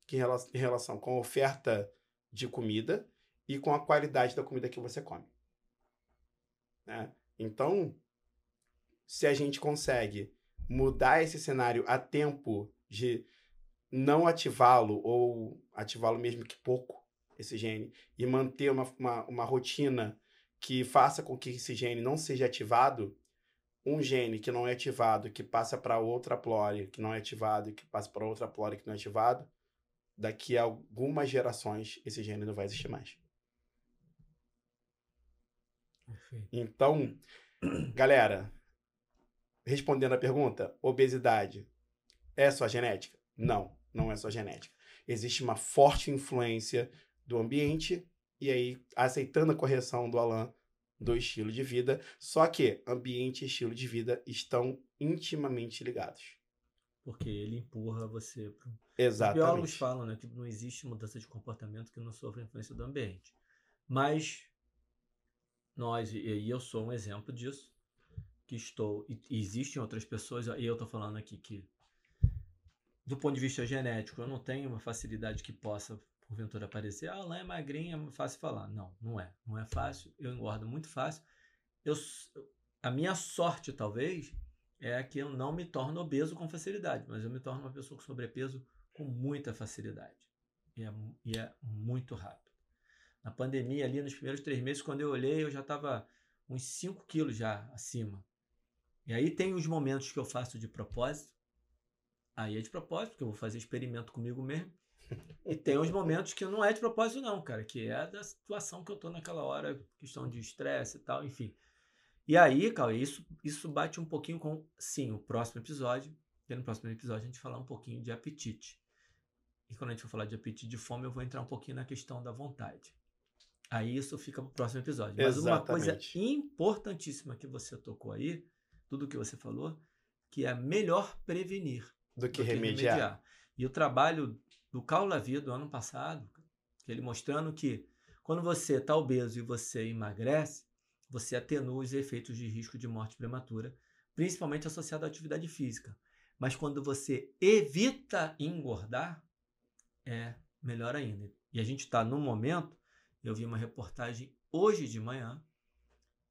que tem relação com a oferta de comida e com a qualidade da comida que você come. Né? Então, se a gente consegue mudar esse cenário a tempo de não ativá-lo ou ativá-lo mesmo que pouco, esse gene, e manter uma, uma, uma rotina que faça com que esse gene não seja ativado, um gene que não é ativado, que passa para outra plória, que não é ativado, que passa para outra plória que não é ativado, daqui a algumas gerações esse gene não vai existir mais. Perfeito. Então, galera, respondendo a pergunta, obesidade é só genética? Não, não é só genética. Existe uma forte influência do ambiente e aí aceitando a correção do Alan do estilo de vida, só que ambiente e estilo de vida estão intimamente ligados. Porque ele empurra você para Exatamente. Os biólogos falam né, que não existe mudança de comportamento que não sofra influência do ambiente. Mas nós, e eu sou um exemplo disso, que estou, e existem outras pessoas, e eu estou falando aqui que, do ponto de vista genético, eu não tenho uma facilidade que possa, porventura, aparecer. Ah, lá é magrinha, é fácil falar. Não, não é. Não é fácil. Eu engordo muito fácil. Eu, a minha sorte, talvez, é que eu não me torno obeso com facilidade, mas eu me torno uma pessoa com sobrepeso com muita facilidade. E é, e é muito rápido. Na pandemia, ali nos primeiros três meses, quando eu olhei, eu já estava uns 5 quilos já acima. E aí tem os momentos que eu faço de propósito, aí é de propósito, porque eu vou fazer experimento comigo mesmo. E tem uns momentos que não é de propósito, não, cara, que é da situação que eu tô naquela hora, questão de estresse e tal, enfim. E aí, Cauê, isso, isso bate um pouquinho com, sim, o próximo episódio. E no próximo episódio a gente falar um pouquinho de apetite. E quando a gente for falar de apetite de fome, eu vou entrar um pouquinho na questão da vontade. Aí isso fica para o próximo episódio. Mas Exatamente. uma coisa importantíssima que você tocou aí, tudo que você falou, que é melhor prevenir Do que do que remediar. remediar. E o trabalho do Carl Lavia do ano passado, ele mostrando que quando você está obeso e você emagrece, você atenua os efeitos de risco de morte prematura, principalmente associado à atividade física. Mas quando você evita engordar, é melhor ainda. E a gente está num momento, eu vi uma reportagem hoje de manhã,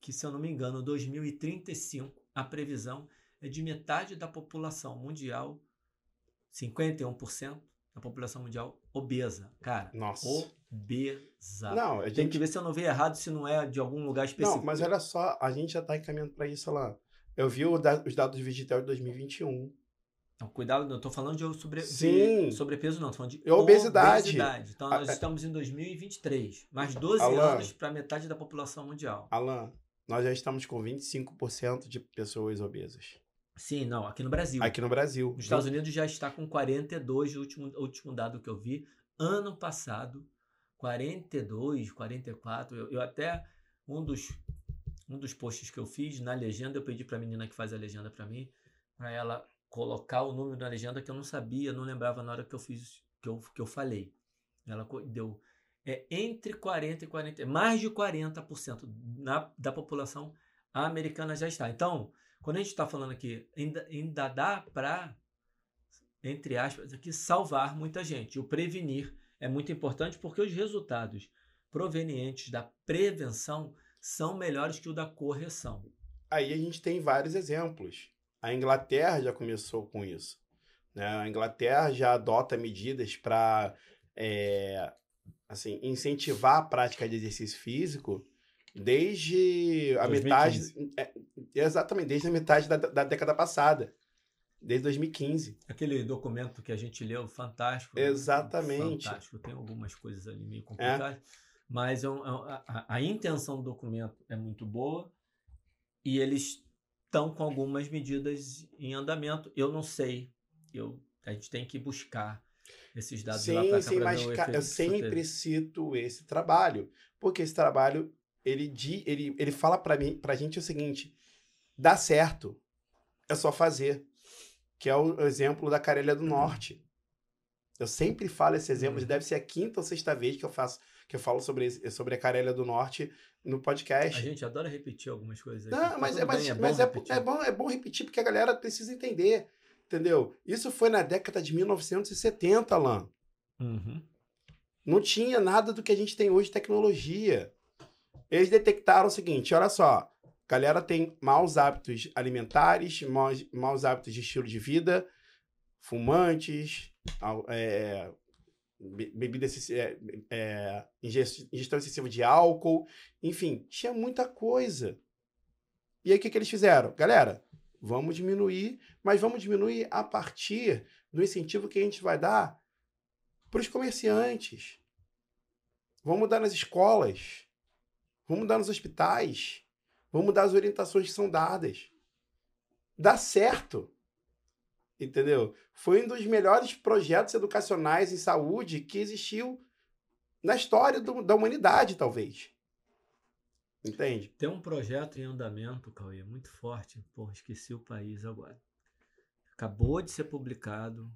que se eu não me engano, 2035, a previsão é de metade da população mundial, 51% da população mundial obesa. Cara, Nossa. obesa. Não, a Tem gente que ver se eu não vi errado, se não é de algum lugar específico. Não, mas olha só, a gente já está encaminhando para isso lá. Eu vi da- os dados do Vigitel de 2021. Então, cuidado, não estou falando de, sobre, Sim. de sobrepeso, não. Estou falando de obesidade. obesidade. Então, nós Ah, é. estamos em 2023. Mais 12 Alan. anos para metade da população mundial. Alan, nós já estamos com 25% de pessoas obesas. Sim, não. Aqui no Brasil. Aqui no Brasil. Nos Estados Unidos já está com 42, o último, o último dado que eu vi. Ano passado, 42, 44. Eu, eu até, um dos, um dos posts que eu fiz, na legenda, eu pedi para a menina que faz a legenda para mim, para ela colocar o número na legenda que eu não sabia, não lembrava na hora que eu fiz, que eu, que eu falei. Ela deu é, entre 40 e 40, mais de 40% na, da população americana já está. Então, quando a gente está falando aqui, ainda, ainda dá para, entre aspas, aqui, salvar muita gente. O prevenir é muito importante porque os resultados provenientes da prevenção são melhores que o da correção. Aí a gente tem vários exemplos. A Inglaterra já começou com isso. Né? A Inglaterra já adota medidas para assim, incentivar a prática de exercício físico desde a 2015. metade. é, exatamente, desde a metade da, da década passada. Desde 2015. Aquele documento que a gente leu, fantástico. né? Exatamente. Fantástico. Tem algumas coisas ali meio complicadas. Mas é um- é um- a, a- a intenção do documento é muito boa e eles estão com algumas medidas em andamento. Eu não sei. Eu, a gente tem que buscar esses dados lá Sim, pra cá sim, mas eu sempre cito esse trabalho, porque esse trabalho ele di- ele, ele fala para mim, pra gente o seguinte: dá certo, é só fazer. Que é o exemplo da Carélia do Norte. Eu sempre falo esse exemplo, Hum. deve ser a quinta ou sexta vez que eu faço que eu falo sobre sobre a Carélia do Norte no A podcast. gente adora repetir algumas coisas aqui. Não, mas, é, mas, bem, mas é, repetir. é bom, é bom repetir porque a galera precisa entender. Entendeu? Isso foi na década de 1970, Alan. Uhum. Não tinha nada do que a gente tem hoje de tecnologia. Eles detectaram o seguinte: olha só, galera tem maus hábitos alimentares, maus, maus hábitos de estilo de vida, fumantes, é, be- bebida é, é, ingest- ingestão excessiva de álcool, enfim, tinha muita coisa. E aí o que, que eles fizeram? Galera, vamos diminuir, mas vamos diminuir a partir do incentivo que a gente vai dar para os comerciantes. Vamos dar nas escolas. Vamos dar nos hospitais. Vamos dar as orientações que são dadas. Dá certo. Entendeu? Foi um dos melhores projetos educacionais em saúde que existiu na história do- da humanidade, talvez. Entende? Tem um projeto em andamento, Cauê, muito forte. Esqueci o país agora. Acabou de ser publicado.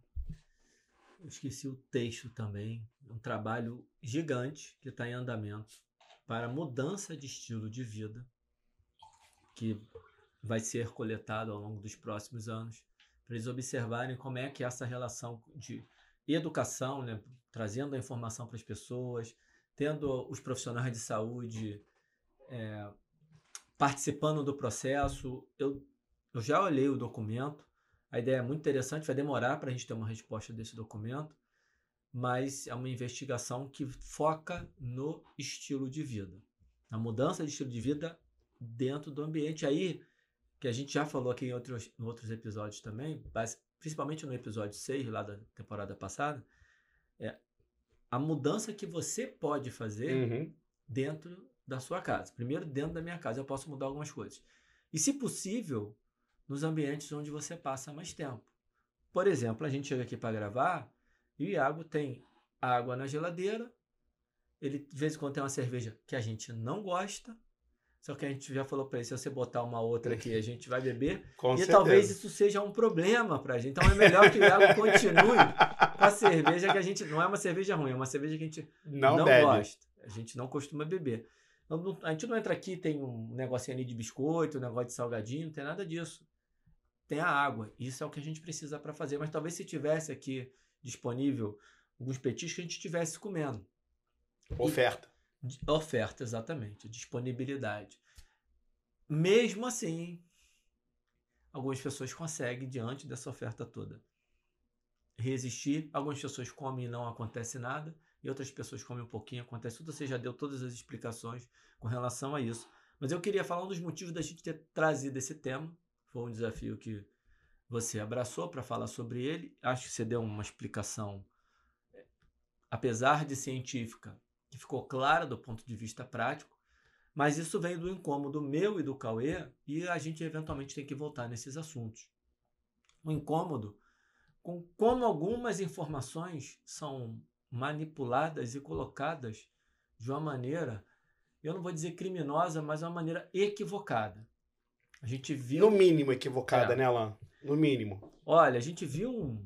Eu esqueci o texto também. Um trabalho gigante que está em andamento para mudança de estilo de vida, que vai ser coletado ao longo dos próximos anos, para eles observarem como é que essa relação de educação, né, trazendo a informação para as pessoas, tendo os profissionais de saúde é, participando do processo. Eu, eu já olhei o documento, a ideia é muito interessante, vai demorar para a gente ter uma resposta desse documento, mas é uma investigação que foca no estilo de vida, na mudança de estilo de vida dentro do ambiente. Aí, que a gente já falou aqui em outros, em outros episódios também, mas principalmente no episódio 6 lá da temporada passada, é a mudança que você pode fazer Uhum. dentro da sua casa. Primeiro, dentro da minha casa, eu posso mudar algumas coisas. E, se possível, nos ambientes onde você passa mais tempo. Por exemplo, a gente chega aqui para gravar e o Iago tem água na geladeira, ele de vez em quando tem uma cerveja que a gente não gosta, só que a gente já falou para ele, se você botar uma outra aqui, a gente vai beber. Com e certeza. talvez isso seja um problema pra gente. Então é melhor que o Iago continue com a cerveja que a gente. Não é uma cerveja ruim, é uma cerveja que a gente não, não, gosta. A gente não costuma beber. Então, a gente não entra aqui, tem um negocinho ali de biscoito, um negócio de salgadinho, não tem nada disso. Tem a água. Isso é o que a gente precisa para fazer. Mas talvez se tivesse aqui disponível alguns petiscos que a gente estivesse comendo. Oferta. De- Oferta, exatamente. Disponibilidade. Mesmo assim, algumas pessoas conseguem, diante dessa oferta toda, resistir. Algumas pessoas comem e não acontece nada. E outras pessoas comem um pouquinho, acontece tudo. Você já deu todas as explicações com relação a isso. Mas eu queria falar um dos motivos da gente ter trazido esse tema. Foi um desafio que você abraçou para falar sobre ele. Acho que você deu uma explicação, eh, apesar de científica, que ficou clara do ponto de vista prático, mas isso vem do incômodo meu e do Cauê, e a gente eventualmente tem que voltar nesses assuntos. O incômodo com como algumas informações são manipuladas e colocadas de uma maneira, eu não vou dizer criminosa, mas uma maneira equivocada. A gente viu. No mínimo equivocada, É. né, Alan? No mínimo. Olha, a gente viu um,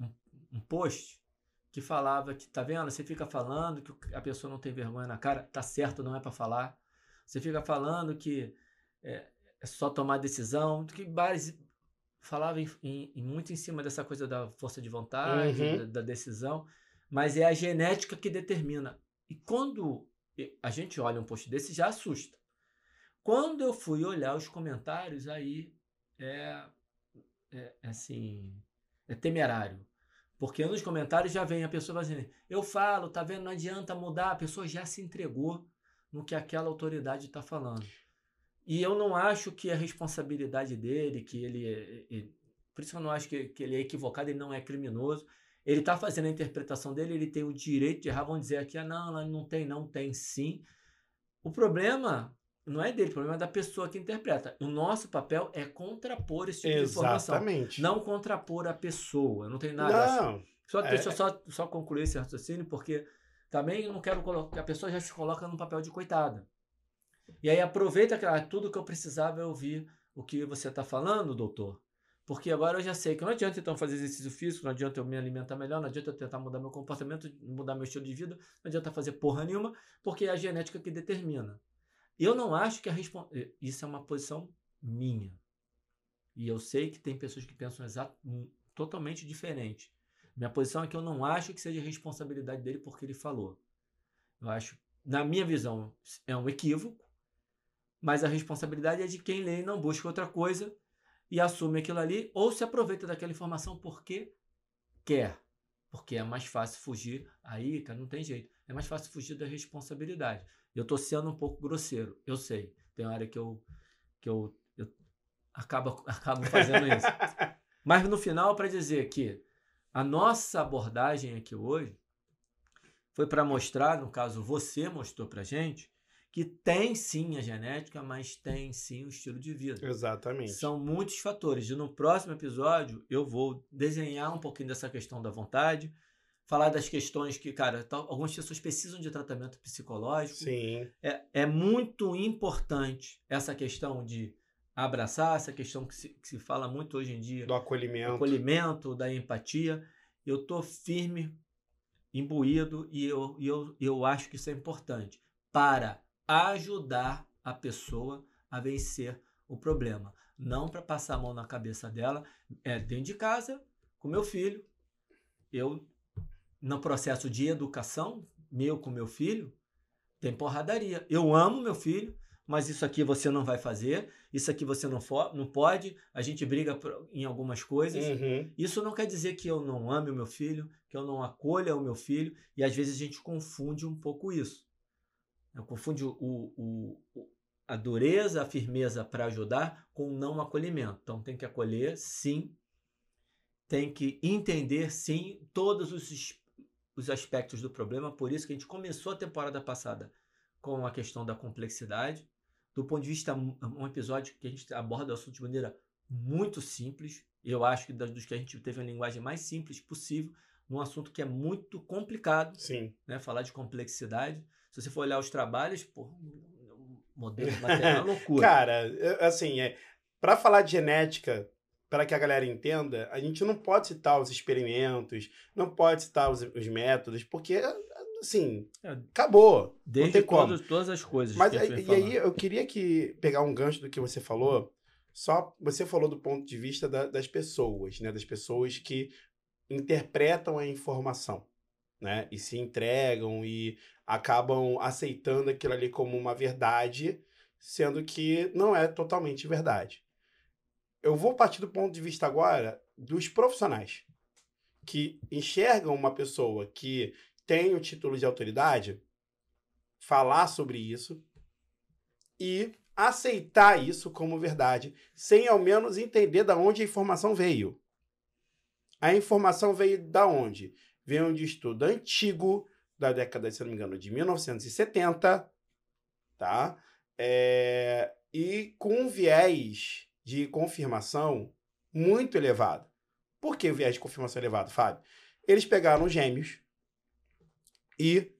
um, um post que falava que, tá vendo? Você fica falando que a pessoa não tem vergonha na cara, tá certo, não é para falar. Você fica falando que é, é só tomar decisão, que base falava em- em- muito em cima dessa coisa da força de vontade, Uhum. da, da decisão, mas é a genética que determina. E quando a gente olha um post desse, já assusta. Quando eu fui olhar os comentários, aí é, é é assim, é temerário. Porque nos comentários já vem a pessoa fazendo, eu falo, tá vendo, não adianta mudar, a pessoa já se entregou no que aquela autoridade está falando. E eu não acho que é responsabilidade dele, que ele, é- é- por isso eu não acho que, que ele é equivocado, ele não é criminoso. Ele está fazendo a interpretação dele, ele tem o direito de errar. Vão dizer aqui, ah, não, não tem, não tem sim. O problema não é dele, o problema é da pessoa que interpreta. O nosso papel é contrapor esse tipo de informação. Exatamente. Não contrapor a pessoa. Não tem nada assim. Não. Só, É. Deixa eu só, só concluir esse raciocínio, porque também eu não quero colocar. A pessoa já se coloca num papel de coitada. E aí aproveita que ah, tudo que eu precisava é ouvir o que você está falando, doutor. Porque agora eu já sei que não adianta então fazer exercício físico, não adianta eu me alimentar melhor, não adianta eu tentar mudar meu comportamento, mudar meu estilo de vida, não adianta fazer porra nenhuma, porque é a genética que determina. Eu não acho que a respon... isso é uma posição minha. E eu sei que tem pessoas que pensam exato, totalmente diferente. Minha posição é que eu não acho que seja responsabilidade dele porque ele falou. Eu acho, na minha visão, é um equívoco, mas a responsabilidade é de quem lê e não busca outra coisa e assume aquilo ali ou se aproveita daquela informação porque quer. Porque é mais fácil fugir. Aí, cara, não tem jeito. É mais fácil fugir da responsabilidade. Eu tô sendo um pouco grosseiro, eu sei. Tem hora que eu, que eu, eu acabo, acabo fazendo isso. Mas no final, para dizer que a nossa abordagem aqui hoje foi para mostrar, no caso você mostrou para gente, que tem sim a genética, mas tem sim o estilo de vida. Exatamente. São muitos fatores. E no próximo episódio eu vou desenhar um pouquinho dessa questão da vontade, falar das questões que, cara, tal- algumas pessoas precisam de tratamento psicológico. Sim. É, é muito importante essa questão de abraçar, essa questão que se, que se fala muito hoje em dia Do acolhimento. do acolhimento, da empatia. Eu tô firme, imbuído e eu, e eu, eu acho que isso é importante para ajudar a pessoa a vencer o problema. Não para passar a mão na cabeça dela. É dentro de casa, com meu filho. Eu, no processo de educação, meu com meu filho, tem porradaria. Eu amo meu filho, mas isso aqui você não vai fazer, isso aqui você não, fo- não pode. A gente briga por- em algumas coisas. Uhum. Isso não quer dizer que eu não ame o meu filho, que eu não acolha o meu filho, e às vezes a gente confunde um pouco isso. Eu confunde o, o- o- a dureza, a firmeza para ajudar com o não acolhimento. Então tem que acolher, sim, tem que entender, sim, todos os, os aspectos do problema. Por isso que a gente começou a temporada passada com a questão da complexidade. Do ponto de vista, um episódio que a gente aborda o assunto de maneira muito simples. Eu acho que dos que a gente teve a linguagem mais simples possível, num assunto que é muito complicado. Sim. Né? Falar de complexidade. Se você for olhar os trabalhos, pô, modelo material é uma loucura. Cara, assim, é, para falar de genética, para que a galera entenda, a gente não pode citar os experimentos, não pode citar os, os métodos, porque, assim, é, acabou. Desde não tem como. todas as coisas. Mas aí, e aí eu queria que pegar um gancho do que você falou. Só você falou do ponto de vista da, das pessoas, né? Das pessoas que interpretam a informação, né? E se entregam e acabam aceitando aquilo ali como uma verdade, sendo que não é totalmente verdade. Eu vou partir do ponto de vista agora dos profissionais que enxergam uma pessoa que tem o título de autoridade falar sobre isso e aceitar isso como verdade, sem ao menos entender da onde a informação veio. A informação veio da onde? Veio de estudo antigo, da década, se não me engano, de 1970, tá? É, e com um viés de confirmação muito elevado. Por que o viés de confirmação elevado, Fábio? Eles pegaram gêmeos e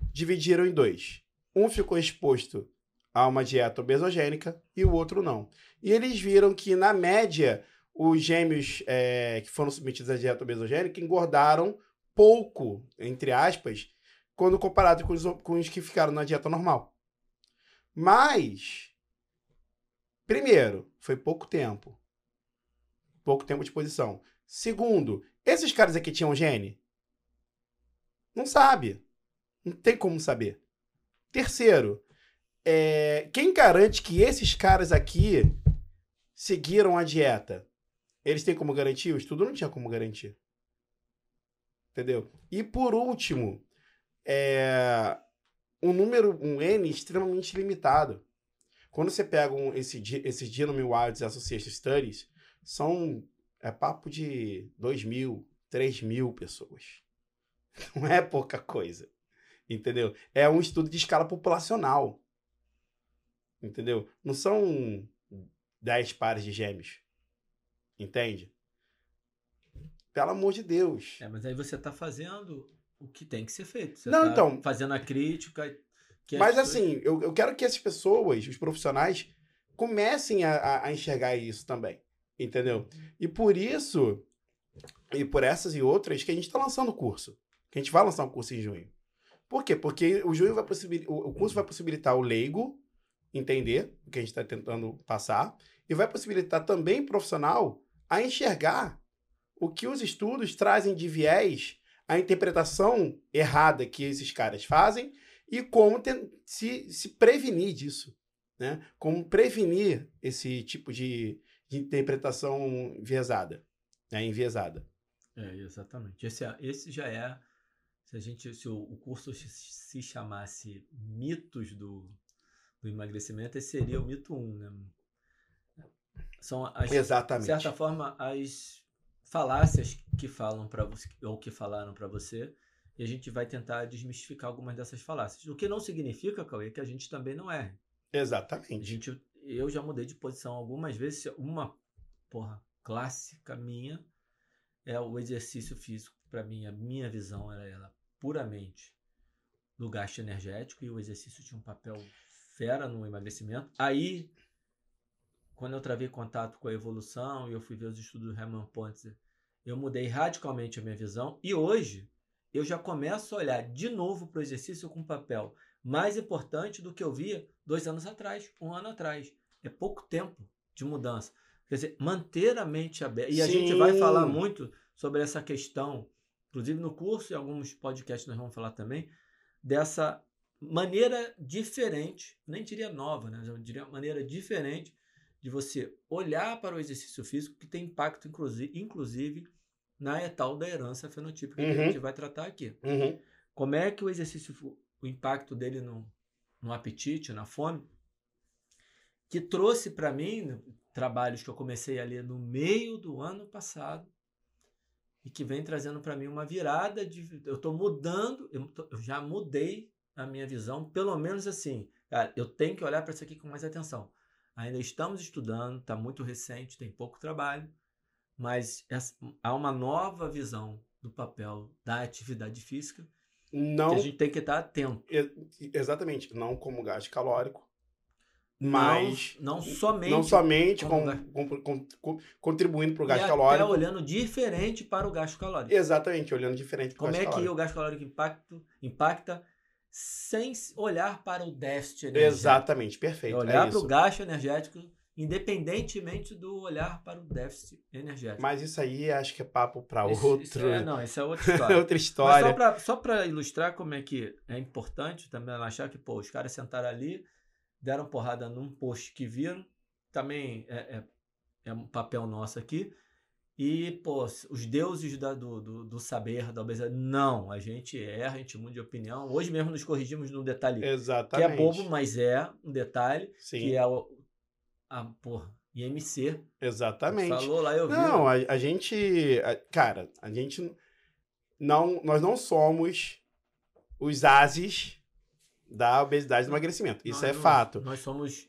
dividiram em dois. Um ficou exposto a uma dieta obesogênica e o outro não. E eles viram que, na média, os gêmeos é, que foram submetidos à dieta obesogênica engordaram pouco, entre aspas, quando comparado com os, com os que ficaram na dieta normal. Mas, primeiro, foi pouco tempo. Pouco tempo de exposição. Segundo, esses caras aqui tinham gene? Não sabe. Não tem como saber. Terceiro, é, quem garante que esses caras aqui seguiram a dieta? Eles têm como garantir? O estudo não tinha como garantir. Entendeu? E por último, é um número, um N extremamente limitado. Quando você pega um, esse, esses Genome Wilds Association Studies, são é papo de 2 mil, 3 mil pessoas. Não é pouca coisa. Entendeu? É um estudo de escala populacional. Entendeu? Não são 10 pares de gêmeos. Entende? Pelo amor de Deus. É, mas aí você está fazendo o que tem que ser feito. Você não, tá então. Fazendo a crítica. Mas pessoas... assim, eu, eu quero que essas pessoas, os profissionais, comecem a, a enxergar isso também. Entendeu? E por isso, e por essas e outras, que a gente está lançando o curso. Que a gente vai lançar um curso em junho. Por quê? Porque o junho vai possibilitar, o curso vai possibilitar o leigo entender o que a gente está tentando passar e vai possibilitar também o profissional a enxergar o que os estudos trazem de viés, a interpretação errada que esses caras fazem e como se, se prevenir disso. Né? Como prevenir esse tipo de, de interpretação enviesada. Né? enviesada. É, exatamente. Esse, é, esse já é. Se, a gente, se o, o curso se chamasse Mitos do, do Emagrecimento, esse seria o mito 1. Né? São as, Exatamente. de certa forma, as falácias que falam para você ou que falaram para você e a gente vai tentar desmistificar algumas dessas falácias. O que não significa, Cauê, que a gente também não erre. Exatamente. A gente, eu já mudei de posição algumas vezes. Uma porra clássica minha é o exercício físico. Para mim, a minha visão era ela puramente do gasto energético e o exercício tinha um papel fera no emagrecimento. Aí quando eu travei contato com a evolução e eu fui ver os estudos do Herman Pontzer, eu mudei radicalmente a minha visão e hoje eu já começo a olhar de novo para o exercício com papel mais importante do que eu via dois anos atrás, um ano atrás. É pouco tempo de mudança. Quer dizer, manter a mente aberta. E Sim. a gente vai falar muito sobre essa questão, inclusive no curso e alguns podcasts nós vamos falar também, dessa maneira diferente, nem diria nova, né? eu diria maneira diferente de você olhar para o exercício físico que tem impacto, inclusive, inclusive na etal da herança fenotípica uhum. que a uhum. gente vai tratar aqui. Uhum. Como é que o exercício, o impacto dele no, no apetite, na fome, que trouxe para mim trabalhos que eu comecei a ler no meio do ano passado, e que vem trazendo para mim uma virada de eu estou mudando, eu, tô, eu, já mudei a minha visão, pelo menos assim, cara, eu tenho que olhar para isso aqui com mais atenção. Ainda estamos estudando, está muito recente, tem pouco trabalho, mas essa, há uma nova visão do papel da atividade física não, que a gente tem que estar atento. Exatamente, não como gasto calórico, mas não, não somente, não somente com, com, com, com, contribuindo para o gasto calórico. Até olhando diferente para o gasto calórico. Exatamente, olhando diferente para o gasto calórico. Como é que o gasto calórico impacta, impacta sem olhar para o déficit energético? Exatamente, perfeito. É olhar é para o gasto energético independentemente do olhar para o déficit energético. Mas isso aí acho que é papo para outro. Isso é, não, isso é outra história. outra história. Mas só para ilustrar como é que é importante também achar que pô, os caras sentaram ali deram porrada num post que viram, também é, é, é um papel nosso aqui. E, pô, os deuses da, do, do, do, saber, da obesidade. Não, a gente erra, a gente muda de opinião. Hoje mesmo nos corrigimos num detalhe Exatamente. que é bobo, mas é um detalhe. Sim. Que é o a, porra, IMC. Exatamente. Falou lá, eu vi. Não, a, a gente. A, cara, a gente. Não, nós não somos os ases da obesidade e do emagrecimento. Isso nós, é fato. Nós somos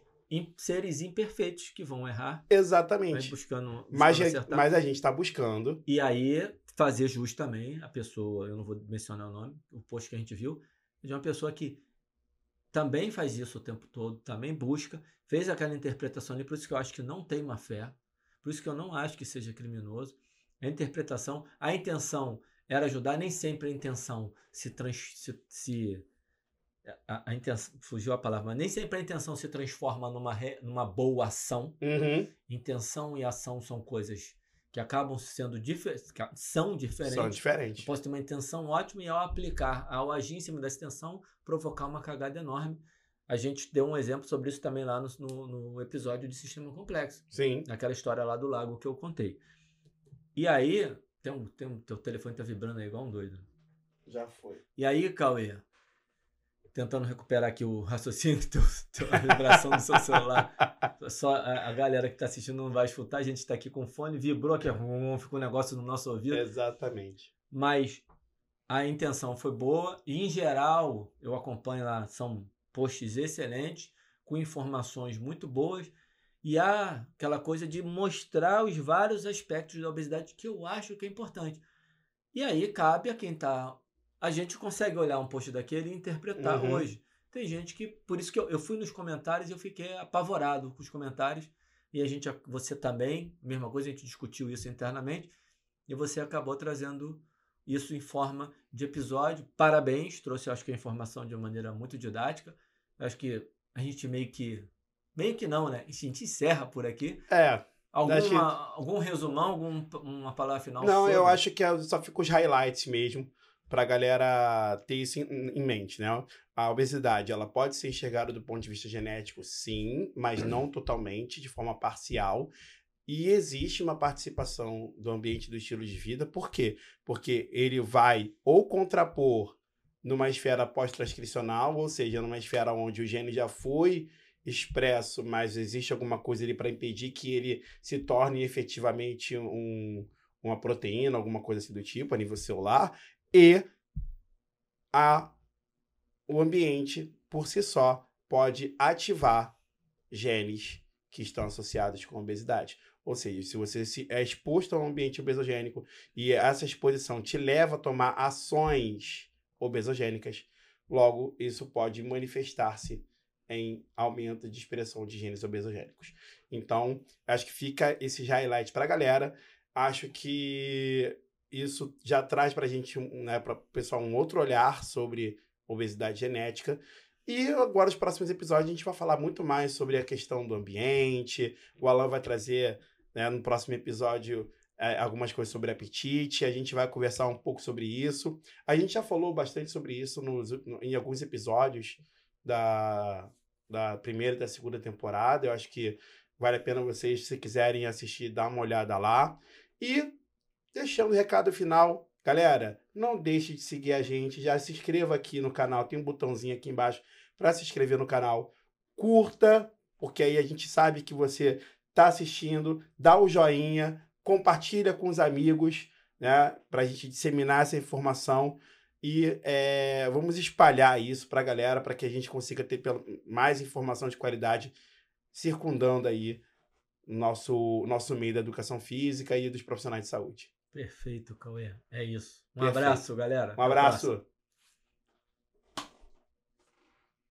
seres imperfeitos que vão errar. Exatamente. Buscando, mas, mas a gente está buscando. E aí, fazer jus também a pessoa, eu não vou mencionar o nome, o post que a gente viu, é de uma pessoa que também faz isso o tempo todo, também busca, fez aquela interpretação ali, por isso que eu acho que não tem má fé, por isso que eu não acho que seja criminoso. A interpretação, a intenção era ajudar, nem sempre a intenção se, trans, se, se a, a, intenção, fugiu a palavra, mas nem sempre a intenção se transforma numa, re, numa boa ação. Uhum. Intenção e ação são coisas que acabam sendo difer são diferentes. São diferentes. Eu posso ter uma intenção ótima e ao aplicar, ao agir em cima dessa intenção, provocar uma cagada enorme. A gente deu um exemplo sobre isso também lá no, no, no episódio de Sistema Complexo. Sim. Naquela história lá do lago que eu contei. E aí, tem um, tem um, teu telefone tá vibrando aí igual um doido. Já foi. E aí, Cauê, tentando recuperar aqui o raciocínio, teu, teu, a vibração do seu celular. Só a, a galera que está assistindo não vai escutar, a gente está aqui com fone, vibrou aqui, ficou um negócio no nosso ouvido. Exatamente. Mas a intenção foi boa e, em geral, eu acompanho lá, são posts excelentes, com informações muito boas. E há aquela coisa de mostrar os vários aspectos da obesidade que eu acho que é importante. E aí cabe a quem está a gente consegue olhar um post daquele e interpretar uhum. hoje. Tem gente que, por isso que eu, eu fui nos comentários e eu fiquei apavorado com os comentários. E a gente, você também, mesma coisa, a gente discutiu isso internamente. E você acabou trazendo isso em forma de episódio. Parabéns, trouxe, acho que a informação de uma maneira muito didática. Acho que a gente meio que. Meio que não, né? A gente encerra por aqui. É. Alguma, que... Algum resumão, algum, uma palavra final? Não, sobre? eu acho que é, só fica os highlights mesmo para a galera ter isso em, em, mente, né? A obesidade, ela pode ser enxergada do ponto de vista genético, sim, mas não totalmente, de forma parcial. E existe uma participação do ambiente do estilo de vida, por quê? Porque ele vai ou contrapor numa esfera pós-transcricional, ou seja, numa esfera onde o gene já foi expresso, mas existe alguma coisa ali para impedir que ele se torne efetivamente um, uma proteína, alguma coisa assim do tipo, a nível celular, e a, o ambiente, por si só, pode ativar genes que estão associados com obesidade. Ou seja, se você se é exposto a um ambiente obesogênico e essa exposição te leva a tomar ações obesogênicas, logo isso pode manifestar-se em aumento de expressão de genes obesogênicos. Então, acho que fica esse highlight para a galera. Acho que isso já traz para a gente, né, para o pessoal, um outro olhar sobre obesidade genética. E agora, os próximos episódios, a gente vai falar muito mais sobre a questão do ambiente. O Alan vai trazer, né, no próximo episódio, é, algumas coisas sobre apetite. A gente vai conversar um pouco sobre isso. A gente já falou bastante sobre isso nos, no, em alguns episódios da, da primeira e da segunda temporada. Eu acho que vale a pena vocês, se quiserem assistir, dar uma olhada lá. E deixando o um recado final. Galera, não deixe de seguir a gente, já se inscreva aqui no canal, tem um botãozinho aqui embaixo para se inscrever no canal. Curta, porque aí a gente sabe que você está assistindo, dá o joinha, compartilha com os amigos, né, para a gente disseminar essa informação e é, vamos espalhar isso para a galera, para que a gente consiga ter mais informação de qualidade circundando aí nosso nosso meio da educação física e dos profissionais de saúde. Perfeito, Cauê. É isso. Um Perfeito. abraço, galera. Um abraço.